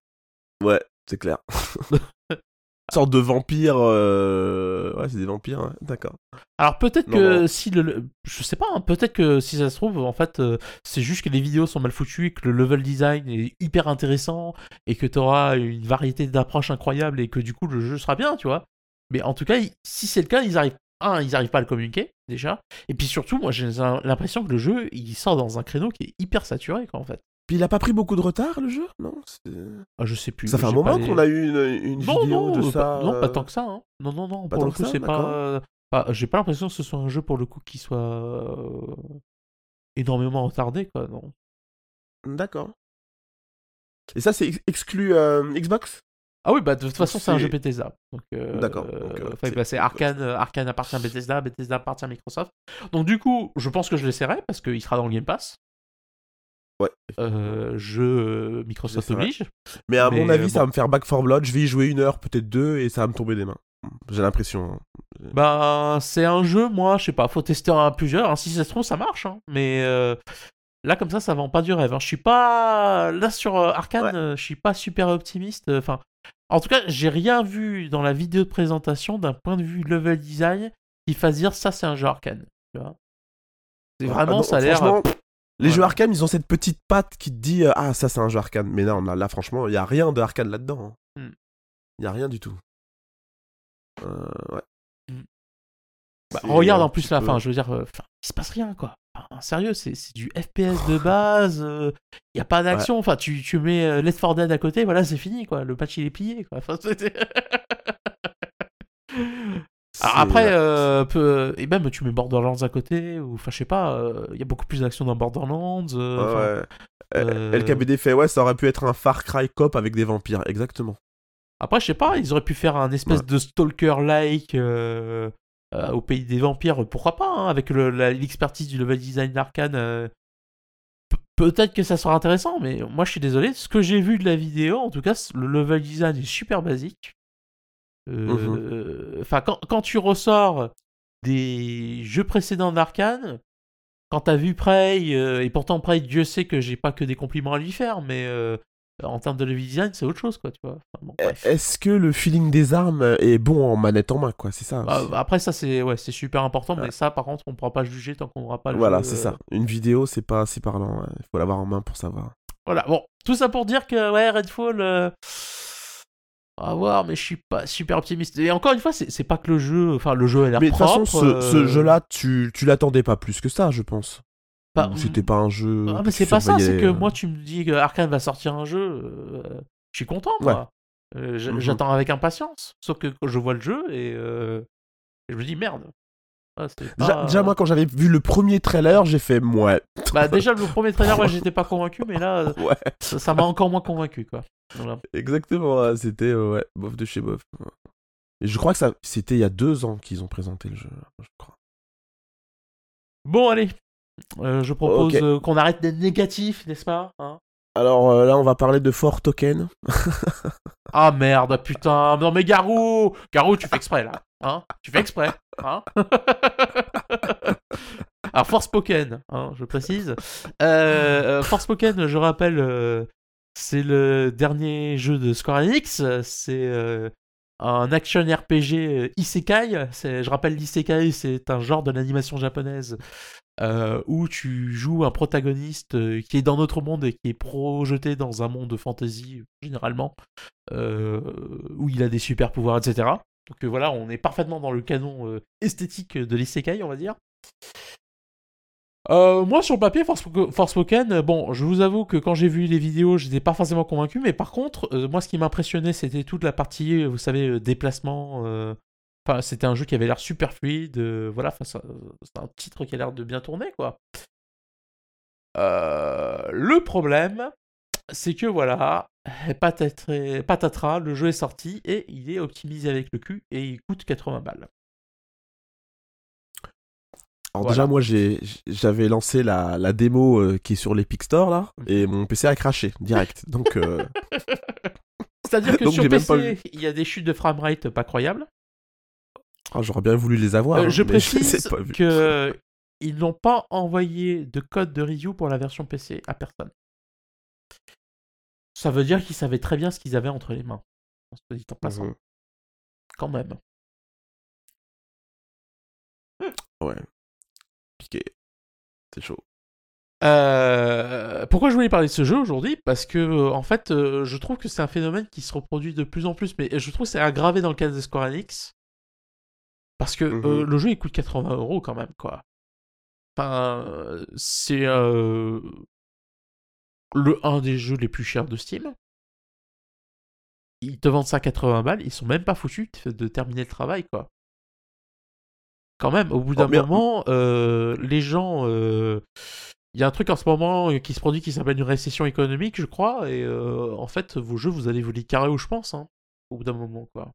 Ouais, c'est clair. <laughs> sorte de vampire. Euh, ouais, c'est des vampires, d'accord. Alors peut-être que si le, je sais pas, hein, peut-être que si ça se trouve, en fait, euh, c'est juste que les vidéos sont mal foutues et que le level design est hyper intéressant et que tu auras une variété d'approches incroyables et que du coup le jeu sera bien, tu vois. Mais en tout cas, si c'est le cas, ils arrivent. Un, ils arrivent pas à le communiquer déjà, et puis surtout, moi j'ai l'impression que le jeu il sort dans un créneau qui est hyper saturé, quoi, en fait. Puis il a pas pris beaucoup de retard le jeu, non ah, Je sais plus. Ça fait un moment qu'on a eu une, vidéo de ça. non, pas tant que ça. Hein. Non, non, non. pour le coup, c'est pas. J'ai pas l'impression que ce soit un jeu pour le coup qui soit euh, énormément retardé, quoi. Non. D'accord. Et ça, c'est exclu euh, Xbox? Ah oui, bah de toute façon, c'est un jeu Bethesda. Euh, D'accord. Bah, c'est Arkane, Arkane appartient à Bethesda, Bethesda appartient à Microsoft. Donc du coup, je pense que je l'essaierai parce qu'il sera dans le Game Pass. Ouais. Euh, jeu euh, Microsoft oblige. Mais à mon avis, euh, ça va me faire Back 4 Blood. Je vais y jouer une heure, peut-être deux, et ça va me tomber des mains. J'ai l'impression. Hein. Bah, c'est un jeu, moi, je sais pas, faut tester à plusieurs. Hein. Si ça se trouve, ça marche. Hein. Mais là, comme ça, ça vend pas du rêve. Je suis pas. Là, sur Arkane, je suis pas super optimiste. Enfin, en tout cas, j'ai rien vu dans la vidéo de présentation d'un point de vue level design qui fasse dire ça, c'est un jeu Arkane. Tu vois c'est vraiment, ah ça a l'air. Les jeux arcane, ils ont cette petite patte qui te dit euh, Ah, ça c'est un jeu arcane. Mais non, là, franchement, il n'y a rien de arcane là-dedans. Hein. Hmm. Il n'y a rien du tout. Euh, ouais. Hmm. Bah, regarde en plus la fin, je veux dire, euh, il se passe rien quoi. sérieux, c'est du FPS de <laughs> base, il n'y a pas d'action. Enfin, tu, tu mets Left 4 Dead à côté, voilà, c'est fini quoi. Le patch il est plié quoi. Enfin, Alors après, euh, peu... et même tu mets Borderlands à côté, ou enfin je sais pas, il euh, y a beaucoup plus d'action dans Borderlands. Euh, ouais. LKBD fait ouais, ça aurait pu être un Far Cry cop avec des vampires, exactement. Après, je sais pas, ils auraient pu faire un espèce de stalker-like au pays des vampires, pourquoi pas, hein, avec l'expertise du level design d'Arkane. Peut-être que ça sera intéressant, mais moi je suis désolé. Ce que j'ai vu de la vidéo, en tout cas, le level design est super basique. Mmh euh, enfin, quand, quand, tu ressors des jeux précédents d'Arkane, quand t'as vu Prey, euh, et pourtant Prey, Dieu sait que j'ai pas que des compliments à lui faire, mais euh, en termes de level design, c'est autre chose, quoi, tu vois. Est-ce que le feeling des armes est bon en manette en main, quoi, c'est ça bah, Après, ça, c'est ouais, super important, mais ça, par contre, on pourra pas juger tant qu'on n'aura pas le Voilà, c'est ça. Une vidéo, c'est pas assez parlant, il faut l'avoir en main pour savoir. Voilà, bon, tout ça pour dire que, ouais, Redfall On va voir, mais je suis pas super optimiste. Et encore une fois, c'est pas que le jeu. Enfin, le jeu a l'air Mais de toute propre. façon, ce, ce euh, jeu-là, tu, tu l'attendais pas plus que ça, je pense. pas- C'était pas un jeu. Ah, mais c'est pas ça, c'est que euh. moi, tu me dis que Arkane va sortir un jeu. euh, je suis content, moi. Euh, Mhm. J'attends avec impatience. Sauf que je vois le jeu et, euh, et je me dis merde. Ah, Déjà, pas- déjà, moi, quand j'avais vu le premier trailer, j'ai fait ouais. <laughs> Bah, déjà, le premier trailer, moi, j'étais pas convaincu, mais là, euh, Ouais, ça m'a encore moins convaincu, quoi. Voilà. exactement. C'était euh, ouais, bof de chez bof. Et je crois que ça, c'était il y a deux ans qu'ils ont présenté le jeu. Je crois. Bon, allez. Euh, je propose euh, qu'on arrête d'être négatif, n'est-ce pas hein? Alors euh, là, on va parler de Fort Token. <laughs> Ah merde, putain. Non mais Garou Garou, tu fais exprès là. Hein tu fais exprès. Hein Alors Forspoken, hein, je précise. Euh, euh, Forspoken, je rappelle, euh, c'est le dernier jeu de Square Enix. C'est un action RPG isekai. Je rappelle l'isekai, c'est un genre de l'animation japonaise où tu joues un protagoniste qui est dans notre monde et qui est projeté dans un monde de fantasy généralement où il a des super pouvoirs, etc. Donc voilà, on est parfaitement dans le canon euh, esthétique de l'isekai, on va dire. Euh, moi, sur le papier, Forspoken, euh, bon, je vous avoue que quand j'ai vu les vidéos, j'étais pas forcément convaincu, mais par contre, moi, ce qui m'impressionnait, c'était toute la partie, vous savez, déplacement. Enfin, c'était un jeu qui avait l'air super fluide. voilà, c'est un titre qui a l'air de bien tourner, quoi. Le problème, c'est que voilà, patatras, patatras, le jeu est sorti et il est optimisé avec le cul et il coûte 80 balles. Alors Voilà. déjà, moi, j'ai, j'avais lancé la, la démo euh, qui est sur l'Epic Store là, et mon PC a craché direct. Donc, euh, <laughs> C'est-à-dire que Donc, sur PC, il y a des chutes de framerate pas croyables. ah, j'aurais bien voulu les avoir. Euh, hein, je <laughs> précise pas vus. que ils n'ont pas envoyé de code de review pour la version PC à personne. Ça veut dire qu'ils savaient très bien ce qu'ils avaient entre les mains. On se dit en passant. Mhm. Quand même. Ouais. Piqué. C'est chaud. Euh, pourquoi je voulais parler de ce jeu aujourd'hui? Parce que euh, en fait, euh, je trouve que c'est un phénomène qui se reproduit de plus en plus, mais je trouve que c'est aggravé dans le cas de Square Enix. Parce que euh, Mhm. le jeu il coûte 80 euros quand même, quoi. Enfin, euh, c'est euh, le un des jeux les plus chers de Steam. Ils te vendent ça à 80 balles, ils sont même pas foutus de terminer le travail, quoi. Quand même, au bout d'un Oh, mais- moment, euh, les gens. euh, il y a un truc en ce moment euh, qui se produit qui s'appelle une récession économique, je crois, et euh, en fait, vos jeux, vous allez vous les carrer où je pense, hein, au bout d'un moment, quoi.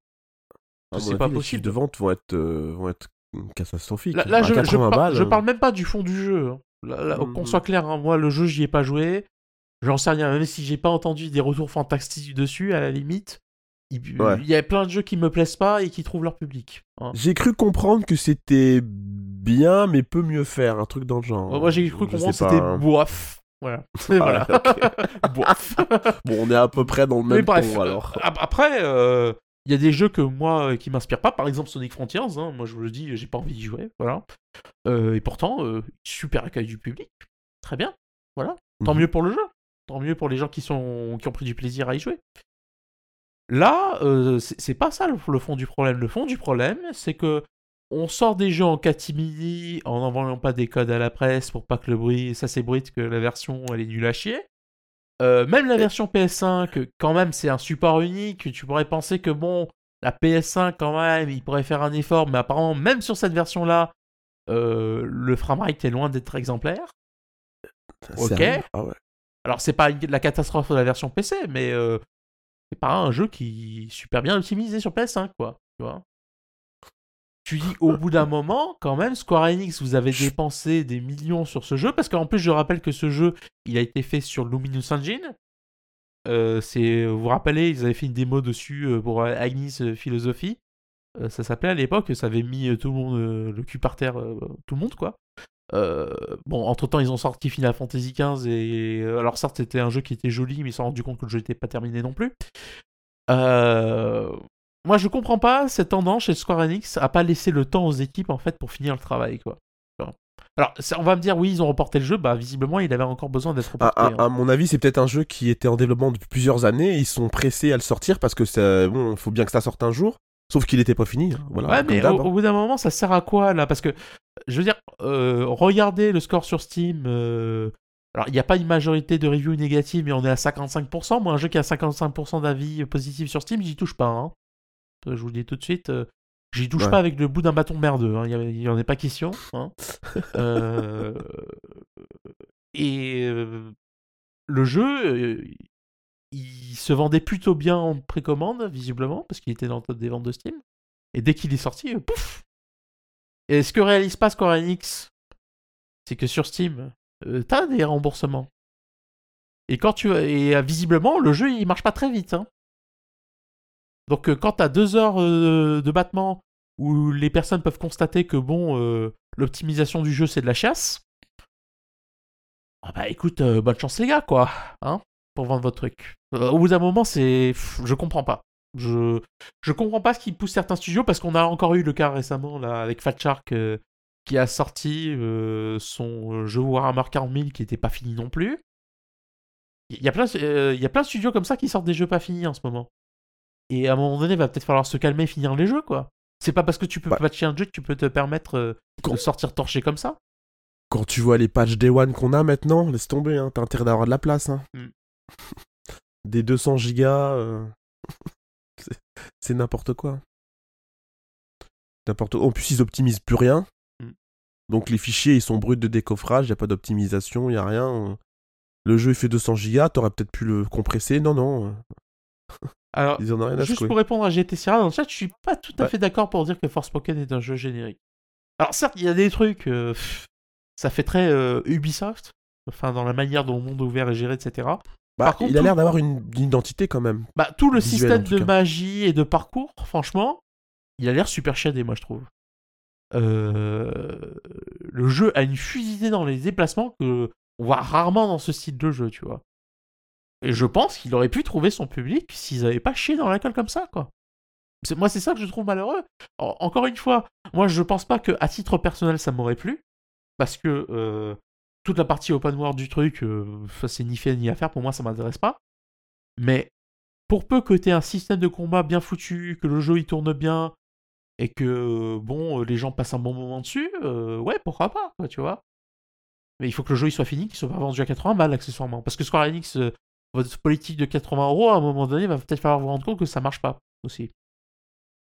C'est avis, pas les possible. chiffres de vente vont être, vont être catastrophiques. Là, là, À je, je 80 par- balles, je parle même pas du fond du jeu. hein. Là- là, Qu'on soit clair, hein, moi, le jeu, j'y ai pas joué. J'en sais rien, même si j'ai pas entendu des retours fantastiques dessus, à la limite. Il, Ouais. il y a plein de jeux qui me plaisent pas et qui trouvent leur public. hein. J'ai cru comprendre que c'était bien, mais peut mieux faire, un truc dans le genre. Moi, j'ai cru comprendre que c'était hein. bof. Voilà. <laughs> Et voilà. <laughs> <laughs> Bon, on est à peu près dans le Mais même bref, ton, alors. ap- après, euh, il y a des jeux que moi euh, qui m'inspirent pas, par exemple Sonic Frontiers. hein, moi, je vous le dis, j'ai pas envie d'y jouer, voilà. Euh, et pourtant, euh, super accueil du public, très bien, voilà. Tant Mhm. mieux pour le jeu, tant mieux pour les gens qui sont qui ont pris du plaisir à y jouer. Là, euh, c'est pas ça le, le fond du problème. Le fond du problème, c'est que on sort des jeux en catimini en n'envoyant pas des codes à la presse pour pas que le bruit, ça s'ébruite que la version elle est nulle à chier. Euh, même la version PS5, quand même, c'est un support unique. Tu pourrais penser que bon, la PS5, quand même, il pourrait faire un effort, mais apparemment, même sur cette version-là, euh, le framerate est loin d'être exemplaire. ok. Ah ouais. Alors, c'est pas la catastrophe de la version PC, mais euh, c'est pas un jeu qui est super bien optimisé sur PS5, quoi. Tu vois tu dis au bout d'un moment, quand même, Square Enix, vous avez dépensé des millions sur ce jeu, parce qu'en plus, je rappelle que ce jeu, il a été fait sur Luminous Engine. Euh, c'est, vous vous rappelez, ils avaient fait une démo dessus euh, pour Agnes Philosophie. Euh, ça s'appelait à l'époque, ça avait mis tout le monde euh, le cul par terre, tout le monde quoi. Euh, bon, entre temps, ils ont sorti Final Fantasy XV et euh, alors certes, c'était un jeu qui était joli, mais ils se sont rendu compte que le jeu n'était pas terminé non plus. Euh, moi, je comprends pas cette tendance chez Square Enix à pas laisser le temps aux équipes en fait pour finir le travail quoi. Alors, on va me dire, oui, ils ont reporté le jeu. Bah, visiblement, il avait encore besoin d'être reporté. à- hein. à mon avis, c'est peut-être un jeu qui était en développement depuis plusieurs années. Ils sont pressés à le sortir parce que ça, bon, faut bien que ça sorte un jour. Sauf qu'il n'était pas fini. hein, Voilà, ouais, mais au, hein. au bout d'un moment, ça sert à quoi là? Parce que, je veux dire, euh, regardez le score sur Steam. euh, Alors, il n'y a pas une majorité de reviews négatives, mais on est à 55%. Moi, un jeu qui a 55% d'avis positifs sur Steam, j'y touche pas. hein. Je vous le dis tout de suite, euh, j'y touche Ouais. pas avec le bout d'un bâton merdeux. hein. Il n'y en est pas question. hein. <laughs> Et le jeu, il se vendait plutôt bien en précommande, visiblement, parce qu'il était dans le top des ventes de Steam. Et dès qu'il est sorti, pouf Et ce que réalise pas Square Enix, c'est que sur Steam, euh, t'as des remboursements. Et quand tu et euh, visiblement, le jeu il marche pas très vite. hein. Donc euh, quand t'as deux heures de battement où les personnes peuvent constater que bon, l'optimisation du jeu c'est de la chasse. Ah bah écoute, bonne chance les gars quoi, hein, pour vendre votre truc. Au bout d'un moment, c'est, je comprends pas. Je, je comprends pas ce qui pousse certains studios parce qu'on a encore eu le cas récemment là avec Fat Shark euh, qui a sorti euh, son jeu Warhammer 40 000 qui était pas fini non plus. Il y a plein, euh, il y a plein de studios comme ça qui sortent des jeux pas finis en ce moment. Et à un moment donné, va peut-être falloir se calmer et finir les jeux quoi. C'est pas parce que tu peux Ouais. patcher un jeu que tu peux te permettre euh, de sortir torché comme ça. Quand tu vois les patchs Day One qu'on a maintenant, laisse tomber. Hein, T'as intérêt d'avoir de la place. Hein. Mm. <laughs> Des 200 gigas. <laughs> c'est- n'importe quoi. N'importe En plus, ils optimisent plus rien. Mm. Donc les fichiers, ils sont bruts de décoffrage. Il a pas d'optimisation, il y a rien. Le jeu, il fait 200 gigas. T'aurais peut-être pu le compresser. Non, non. <laughs> Alors, Ils en ont rien à Juste secouer. pour répondre à GT Sierra dans le chat, je suis pas tout à Ouais. fait d'accord pour dire que Forspoken est un jeu générique. Alors certes, il y a des trucs, euh, ça fait très euh, Ubisoft, enfin dans la manière dont le monde ouvert est géré, etc. Bah, par contre, il a l'air d'avoir une, une identité quand même. Bah tout le Visuel, système de magie et de parcours, franchement, il a l'air super shadé, moi je trouve. Euh, le jeu a une fluidité dans les déplacements que on voit rarement dans ce style de jeu, tu vois. Et je pense qu'il aurait pu trouver son public s'ils avaient pas chié dans la colle comme ça, quoi. C'est- Moi, c'est ça que je trouve malheureux. En- Encore une fois, moi, je pense pas que à titre personnel, ça m'aurait plu. Parce que euh, toute la partie open world du truc, euh, c'est ni fait ni à faire. Pour moi, ça m'intéresse pas. Mais pour peu que tu aies un système de combat bien foutu, que le jeu il tourne bien, et que bon, euh, les gens passent un bon moment dessus, euh, ouais, pourquoi pas, tu vois. Mais il faut que le jeu il soit fini, qu'il soit pas vendu à 80 balles accessoirement. Parce que Square Enix, euh, votre politique de 80 euros, à un moment donné, va peut-être falloir vous rendre compte que ça marche pas aussi.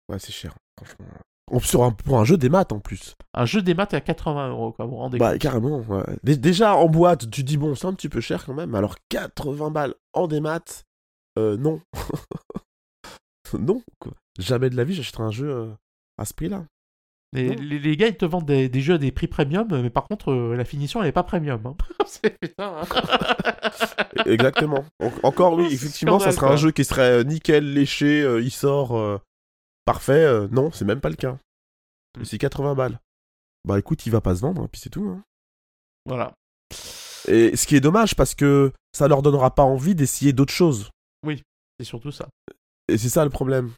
Ouais, c'est cher, franchement. En- Sur un, pour un jeu des maths en plus. Un jeu des maths est à 80 euros, quoi, vous vous rendez Bah, compte. carrément. ouais. Dé- Déjà, en boîte, tu dis, bon, c'est un petit peu cher quand même. Alors, 80 balles en démat, euh, non. <laughs> non, quoi. Jamais de la vie, j'achèterai un jeu euh, à ce prix-là. Les, les- les gars, ils te vendent des, des jeux à des prix premium, mais par contre, euh, la finition, elle est pas premium. hein. <laughs> C'est putain. hein. Exactement. En- encore, oui, <laughs> effectivement, ça serait un jeu qui serait nickel, léché, il sort parfait. euh, non, c'est même pas le cas. Mm. C'est 80 balles. Bah écoute, il va pas se vendre, hein, puis c'est tout. hein. voilà. Et ce qui est dommage, parce que ça leur donnera pas envie d'essayer d'autres choses. C'est surtout ça. Et c'est ça le problème.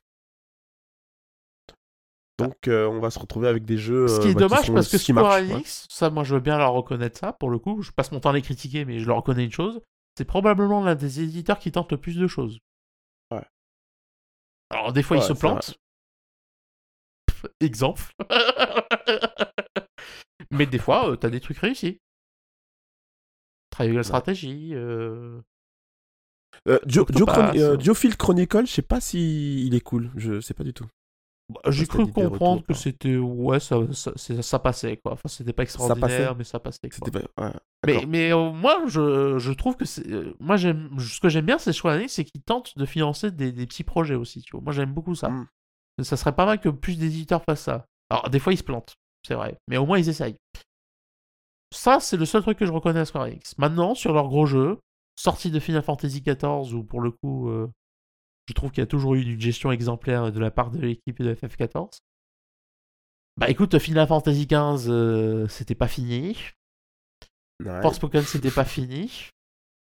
Donc euh, on va se retrouver avec des jeux. Ce qui euh, est bah, dommage sont- parce que Square ouais. Enix, ça moi je veux bien leur reconnaître ça pour le coup, je passe mon temps à les critiquer mais je leur reconnais une chose, c'est probablement l'un des éditeurs qui tente le plus de choses. Ouais. Alors des fois ils se plantent. Exemple. <laughs> mais des fois euh, t'as des trucs réussis. Triangle Strategy, euh, Euh, euh, euh. Diophile Chronicle, je sais pas si il est cool. Je sais pas du tout. bah, j'ai cru comprendre retours, que c'était ouais ça, ça, passait quoi. Enfin c'était pas extraordinaire mais ça passait. quoi. C'était pas. ouais, Mais, mais euh, moi, je, je trouve que c'est. moi, j'aime. Ce que j'aime bien, c'est Enix, c'est qu'ils tentent de financer des, des petits projets aussi. Tu vois. Moi, j'aime beaucoup ça. Mm. Ça serait pas mal que plus d'éditeurs fassent ça. Alors, des fois, ils se plantent, c'est vrai. Mais au moins, ils essayent. Ça, c'est le seul truc que je reconnais à Square Enix. Maintenant, sur leurs gros jeux, sortis de Final Fantasy XIV, où pour le coup, euh, je trouve qu'il y a toujours eu une gestion exemplaire de la part de l'équipe de FF14. Bah écoute, Final Fantasy XV, euh, c'était pas fini. Ouais. Forspoken, c'était pas fini.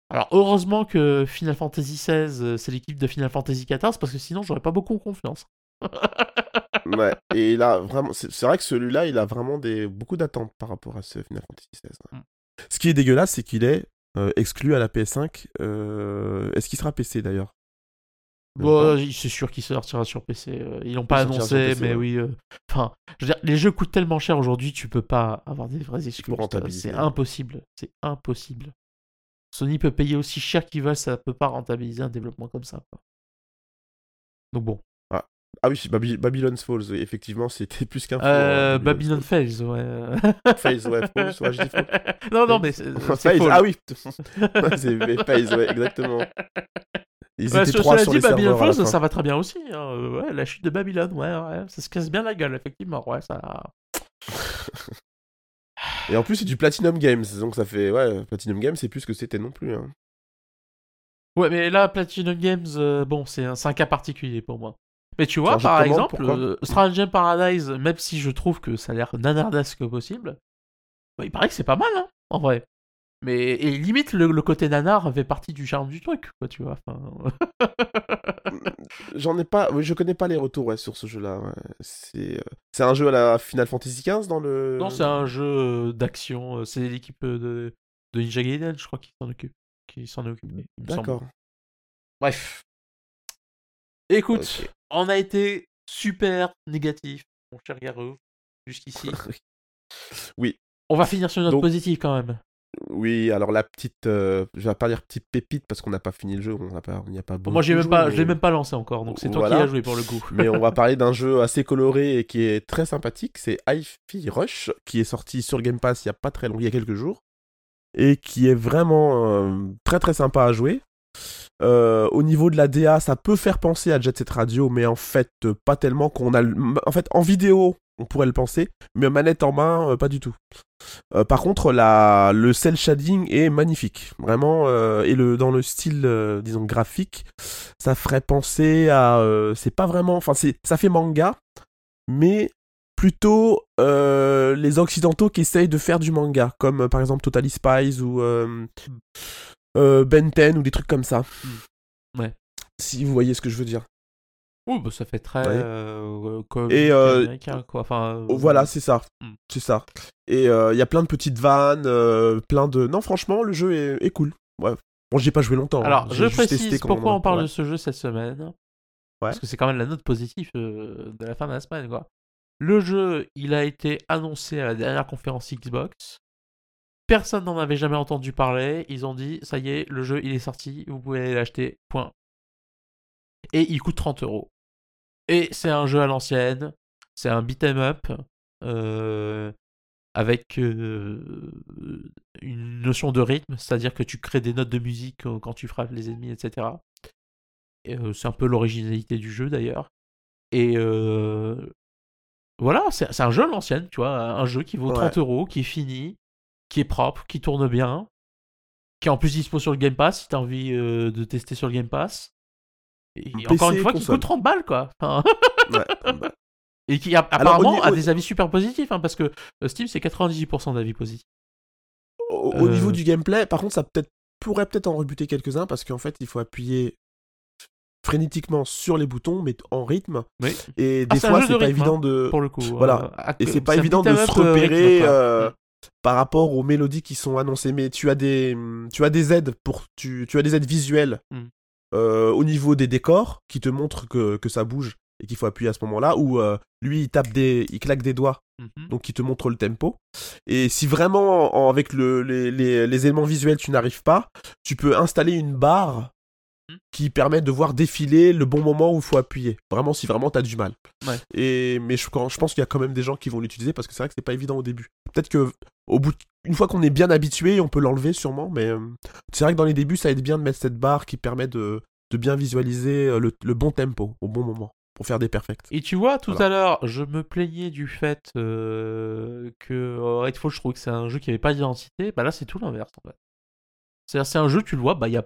Alors, heureusement que Final Fantasy XVI, euh, c'est l'équipe de Final Fantasy XIV, parce que sinon, j'aurais pas beaucoup confiance. <laughs> Ouais, et il a vraiment. C'est vrai que celui-là, il a vraiment des... beaucoup d'attentes par rapport à ce Final Fantasy XVI. ouais. Mm. Ce qui est dégueulasse, c'est qu'il est euh, exclu à la PS5. Euh, Est-ce qu'il sera PC d'ailleurs? Bon, il- c'est sûr qu'il sortira sur PC. euh, Ils l'ont pas annoncé, PC, mais ouais. oui. euh, Enfin, je veux dire, les jeux coûtent tellement cher aujourd'hui, tu peux pas avoir des vrais exclus. C'est impossible. C'est impossible. Sony peut payer aussi cher qu'ils veulent, ça peut pas rentabiliser un développement comme ça. quoi. Donc bon. Ah oui, Baby- Babylon's Falls, oui, effectivement, c'était plus qu'un Euh, hein, Babylon Fails, ouais. Phase, ouais, Falls, ouais, je dis Falls. <laughs> non, non, mais c'est c'est Phase, Fall. ah oui, <laughs> c'est Phase, ouais, exactement. Ils Ouais, étaient ce- trois cela sur dit, les Babylon Falls, ça va très bien aussi. hein. Euh, Ouais, la chute de Babylone, ouais, ouais, ça se casse bien la gueule, effectivement. Ouais, ça. <laughs> Et en plus, c'est du Platinum Games, donc ça fait... Ouais, Platinum Games, c'est plus ce que c'était non plus. Hein. Ouais, mais là, Platinum Games, euh, bon, c'est un, c'est un cas particulier pour moi. Mais tu vois, par exemple, euh, Stranger Paradise, même si je trouve que ça a l'air nanardesque possible, bah, il paraît que c'est pas mal, hein, en vrai. Mais et limite, le, le côté nanar fait partie du charme du truc, quoi, tu vois. enfin. <laughs> J'en ai pas... Oui, je connais pas les retours ouais, sur ce jeu-là. ouais. C'est euh, c'est un jeu à la Final Fantasy XV dans le... non, c'est un jeu euh, d'action, euh, c'est l'équipe de, de Ninja Gaiden, je crois, qui s'en occupe. Qui s'en est occupé. semble. D'accord. Bref. Écoute. On a été super négatif, mon cher Garou, jusqu'ici. <laughs> Oui. On va finir sur une note Donc- positive quand même. Oui, alors la petite... euh, Je vais pas dire petite pépite parce qu'on n'a pas fini le jeu, on n'a pas... n'y a pas Moi, j'ai même pas, joué, même pas lancé encore, donc c'est toi Voilà. qui as joué pour le coup. Mais on va parler d'un <laughs> jeu assez coloré et qui est très sympathique. C'est Hi-Fi Rush, qui est sorti sur Game Pass il y a pas très longtemps, il y a quelques jours. Et qui est vraiment euh, très très sympa à jouer. Euh, au niveau de la DA, ça peut faire penser à Jet Set Radio, mais en fait, euh, pas tellement qu'on a. En fait, en vidéo, on pourrait le penser, mais manette en main, euh, pas du tout. Par contre, la... le cel shading est magnifique, vraiment, et le... dans le style, disons, graphique, ça ferait penser à. c'est pas vraiment. Enfin, ça fait manga, mais plutôt les occidentaux qui essayent de faire du manga, comme par exemple Totally Spies ou euh, euh, Ben 10 ou des trucs comme ça. Ouais. Si vous voyez ce que je veux dire. Oui, bah, ça fait très Ouais. euh, comme Et, euh, américain, quoi. Enfin, euh, Oh, Voilà, c'est ça. Hmm. C'est ça. Et euh, il y a plein de petites vannes, euh, plein de. Non, franchement, le jeu est, est cool. Ouais. Bon, j'y ai pas joué longtemps. hein. Alors, J'ai je précise pourquoi on parle ouais. de ce jeu cette semaine. Parce que c'est quand même la note positive euh, de la fin de la semaine, quoi. Le jeu, il a été annoncé à la dernière conférence Xbox. Personne n'en avait jamais entendu parler. Ils ont dit, ça y est, le jeu, il est sorti, vous pouvez aller l'acheter, point. Et il coûte 30 euros. Et c'est un jeu à l'ancienne, c'est un beat'em up, euh, avec euh, une notion de rythme, c'est-à-dire que tu crées des notes de musique euh, quand tu frappes les ennemis, etc. Et, euh, c'est un peu l'originalité du jeu d'ailleurs. Et voilà, c'est c'est un jeu à l'ancienne, tu vois, un jeu qui vaut Ouais. 30 euros, qui est fini, qui est propre, qui tourne bien, qui est en plus dispo sur le Game Pass si t'as envie euh, de tester sur le Game Pass. Et PC encore une fois, qui coûte 30 balles, quoi. Enfin, <laughs> Ouais, bah, et qui a- Alors, apparemment a des avis super positifs, hein, parce que euh, Steam, c'est 98% d'avis positifs. Au, au Euh. niveau du gameplay, par contre, ça pourrait peut-être en rebuter quelques-uns parce qu'en fait, il faut appuyer frénétiquement sur les boutons, mais en rythme. Oui, Et Ah, des un fois, c'est pas rythme, évident de. pour le coup. Voilà. Euh, Et c'est pas évident de se repérer rythme, euh. Par rapport aux mélodies qui sont annoncées. Mais tu as des, tu as des aides pour, tu, tu as des aides visuelles Mm. euh, au niveau des décors qui te montrent que, que ça bouge et qu'il faut appuyer à ce moment-là. Ou euh, lui, il tape des, il claque des doigts, Mhm. donc qui te montre le tempo. Et si vraiment en- avec le, les, les, les éléments visuels tu n'arrives pas, tu peux installer une barre. Qui permet de voir défiler le bon moment où il faut appuyer. Vraiment, si vraiment t'as du mal. Ouais. Et mais je, quand- je pense qu'il y a quand même des gens qui vont l'utiliser parce que c'est vrai que c'est pas évident au début. Peut-être que au bout, de- une fois qu'on est bien habitué, on peut l'enlever sûrement. Mais euh, c'est vrai que dans les débuts, ça aide bien de mettre cette barre qui permet de, de bien visualiser euh, le, le bon tempo au bon moment pour faire des perfects. Et tu vois, tout Voilà. à l'heure, je me plaignais du fait euh, que euh, Redfall, je trouvais que c'est un jeu qui avait pas d'identité. Bah là, c'est tout l'inverse, en fait. C'est-à-dire, c'est un jeu, tu le vois, bah il y a.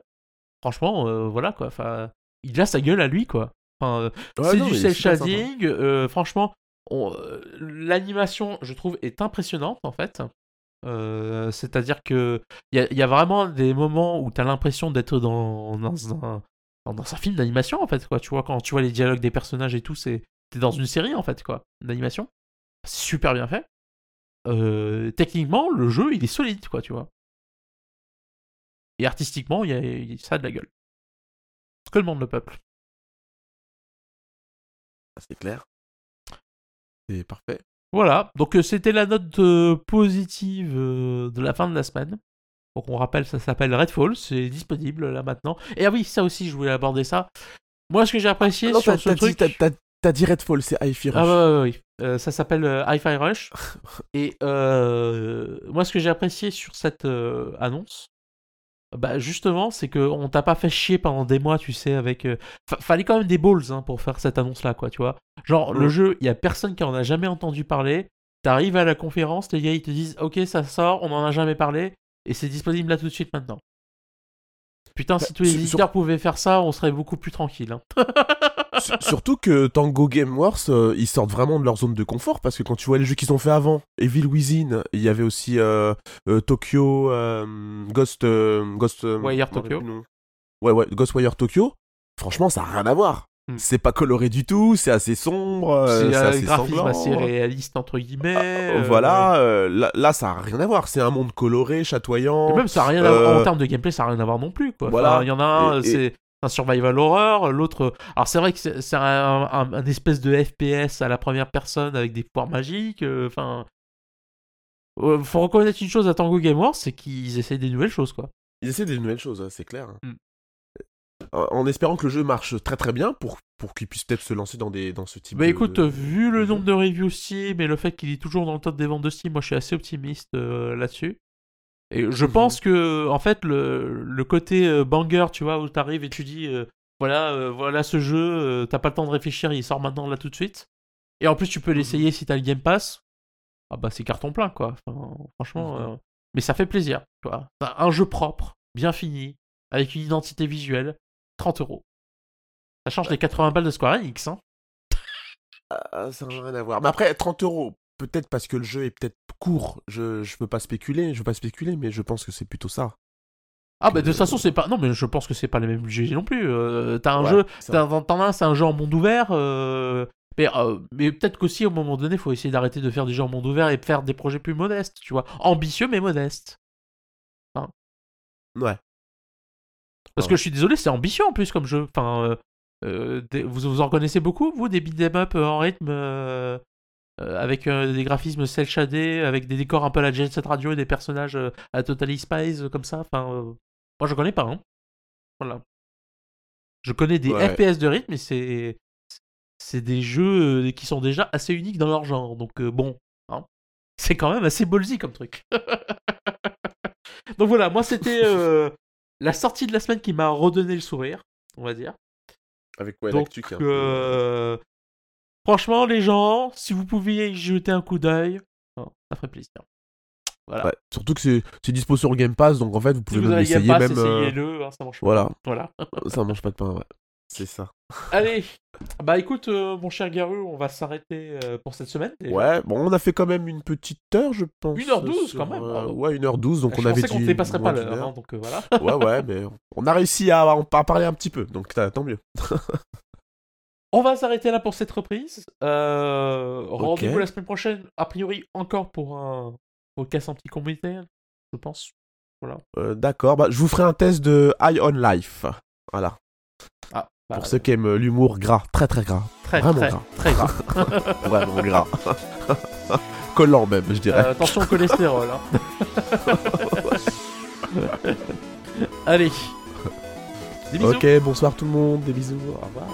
Franchement, euh, voilà quoi. Enfin, il a sa gueule à lui, quoi. Enfin, euh, Ouais, c'est du cel shading. euh, franchement, on- l'animation, je trouve, est impressionnante en fait. C'est-à-dire que il y, a- il y a vraiment des moments où tu as l'impression d'être dans, dans un dans un film d'animation en fait quoi. Tu vois quand tu vois les dialogues des personnages et tout, c'est t'es dans une série en fait, quoi, d'animation. C'est super bien fait. Euh, techniquement, le jeu, il est solide, quoi, tu vois. Et artistiquement, il y a, il y a ça a de la gueule. Ce que demande le peuple. Ah, C'est clair. C'est parfait. Voilà, donc euh, c'était la note euh, positive euh, de la fin de la semaine. Donc on rappelle, ça s'appelle Redfall, c'est disponible là maintenant. Et ah oui, ça aussi, je voulais aborder ça. Moi, ce que j'ai apprécié Non, sur ce truc... dit, t'as- dit Redfall, c'est Hi-Fi Rush. Ah ouais, ouais, ouais. Euh, ça s'appelle Hi-Fi Rush. <laughs> Et moi, ce que j'ai apprécié sur cette annonce, bah justement, c'est qu'on t'a pas fait chier pendant des mois, tu sais, avec... euh, fa- fallait quand même des balls hein, pour faire cette annonce-là, quoi, tu vois. Genre, le jeu, il y a personne qui en a jamais entendu parler. T'arrives à la conférence, les gars, ils te disent, ok, ça sort, on en a jamais parlé, et c'est disponible là tout de suite maintenant. Putain, si Bah, tous les sur- éditeurs pouvaient faire ça, on serait beaucoup plus tranquille. Hein. <laughs> Surtout que Tango Gameworks, euh, ils sortent vraiment de leur zone de confort parce que quand tu vois les jeux qu'ils ont fait avant, Evil Within, il y avait aussi euh, euh, Tokyo, Ghost, Ghost, Wire Tokyo. Ouais, ouais, Ghostwire Tokyo. Franchement, ça a rien à voir. Hmm. C'est pas coloré du tout, c'est assez sombre, c'est assez graphisme assez réaliste, entre guillemets. Euh, Voilà, là, là, ça a rien à voir. C'est un monde coloré, chatoyant. Et même ça a rien à voir en termes de gameplay, ça a rien à voir non plus. Quoi. Voilà. Enfin, il y en a un, et- c'est un survival horror, l'autre. Alors c'est vrai que c'est un, un- un espèce de FPS à la première personne avec des pouvoirs magiques. euh, Enfin, Euh, faut reconnaître une chose à Tango Gameworks, c'est qu'ils essayent des nouvelles choses, quoi. Ils essaient des nouvelles choses, hein, c'est clair. Hmm. En en espérant que le jeu marche très très bien pour, pour qu'ils puissent peut-être se lancer dans, des, dans ce type Bah de... écoute, vu le nombre de reviews Steam et le fait qu'il est toujours dans le top des ventes de Steam, moi je suis assez optimiste euh, là-dessus. Et je Mhm. pense que, en fait, le, le côté euh, banger, tu vois, où t'arrives et tu dis, euh, voilà, euh, voilà ce jeu, euh, t'as pas le temps de réfléchir, il sort maintenant là tout de suite. Et en plus, tu peux Mhm. l'essayer si t'as le Game Pass. Ah bah c'est carton plein, quoi. Enfin, franchement, euh, mais ça fait plaisir, tu vois. Un jeu propre, bien fini, avec une identité visuelle, 30 euros. Ça change les 80 balles de Square Enix, hein. Ah, ça n'a rien à voir. Mais après, 30 euros, peut-être parce que le jeu est peut-être court. Je, je peux pas spéculer, je veux pas spéculer, mais je pense que c'est plutôt ça. Ah bah de toute façon c'est pas non mais je pense que c'est pas les mêmes budgets non plus. Euh, t'as un Ouais, jeu, t'en as un c'est un jeu en monde ouvert, euh, mais, euh, mais peut-être qu'aussi au moment donné faut essayer d'arrêter de faire des jeux en monde ouvert et de faire des projets plus modestes, tu vois, ambitieux mais modestes. Ouais. Parce Ouais. que je suis désolé c'est ambitieux en plus comme jeu. Enfin, vous vous en connaissez beaucoup vous des beat'em up en rythme avec euh, des graphismes cel shadés, avec des décors un peu à la Jet Set Radio et des personnages euh, à Totally Spies euh, comme ça. Enfin, euh, moi je connais pas. Hein. Voilà. Je connais des Ouais. FPS de rythme, mais c'est c'est des jeux euh, qui sont déjà assez uniques dans leur genre. Donc euh, bon, hein. <laughs> c'est quand même assez ballsy comme truc. <laughs> Donc voilà, moi c'était euh, <laughs> la sortie de la semaine qui m'a redonné le sourire, on va dire. Avec ouais, Donc, euh, franchement, les gens, si vous pouviez y jeter un coup d'œil, hein, ça ferait plaisir. Voilà. Ouais, surtout que c'est c'est dispo sur Game Pass, donc en fait, vous Si pouvez vous même Game Pass, même... euh, essayez-le, hein, ça mange pas. voilà. Voilà. <laughs> ça mange pas de pain, ouais. C'est ça. Allez, bah écoute, euh, mon cher Garou, on va s'arrêter euh, pour cette semaine. déjà. Ouais, bon, on a fait quand même une petite heure, je pense. 1h12 sur, quand même, euh, ouais, 1h12, donc je on avait dit ne dépasserait pas l'heure, heure. hein, donc euh, voilà. ouais, ouais, mais on a réussi à en à parler un petit peu, donc tant mieux. <laughs> On va s'arrêter là pour cette reprise. Euh, Rendez-vous la semaine prochaine, a priori encore pour un podcast anti communautaire, je pense. Euh, D'accord, bah, je vous ferai un test de High on Life. Voilà. Ah, bah, Pour ceux qui aiment l'humour gras, très très gras. très, vraiment très, gras. très gras. <laughs> Vraiment gras. <laughs> Collant même, je dirais. Euh, attention au cholestérol. hein. <laughs> Allez. Des bisous. ok, bonsoir tout le monde, des bisous, au revoir.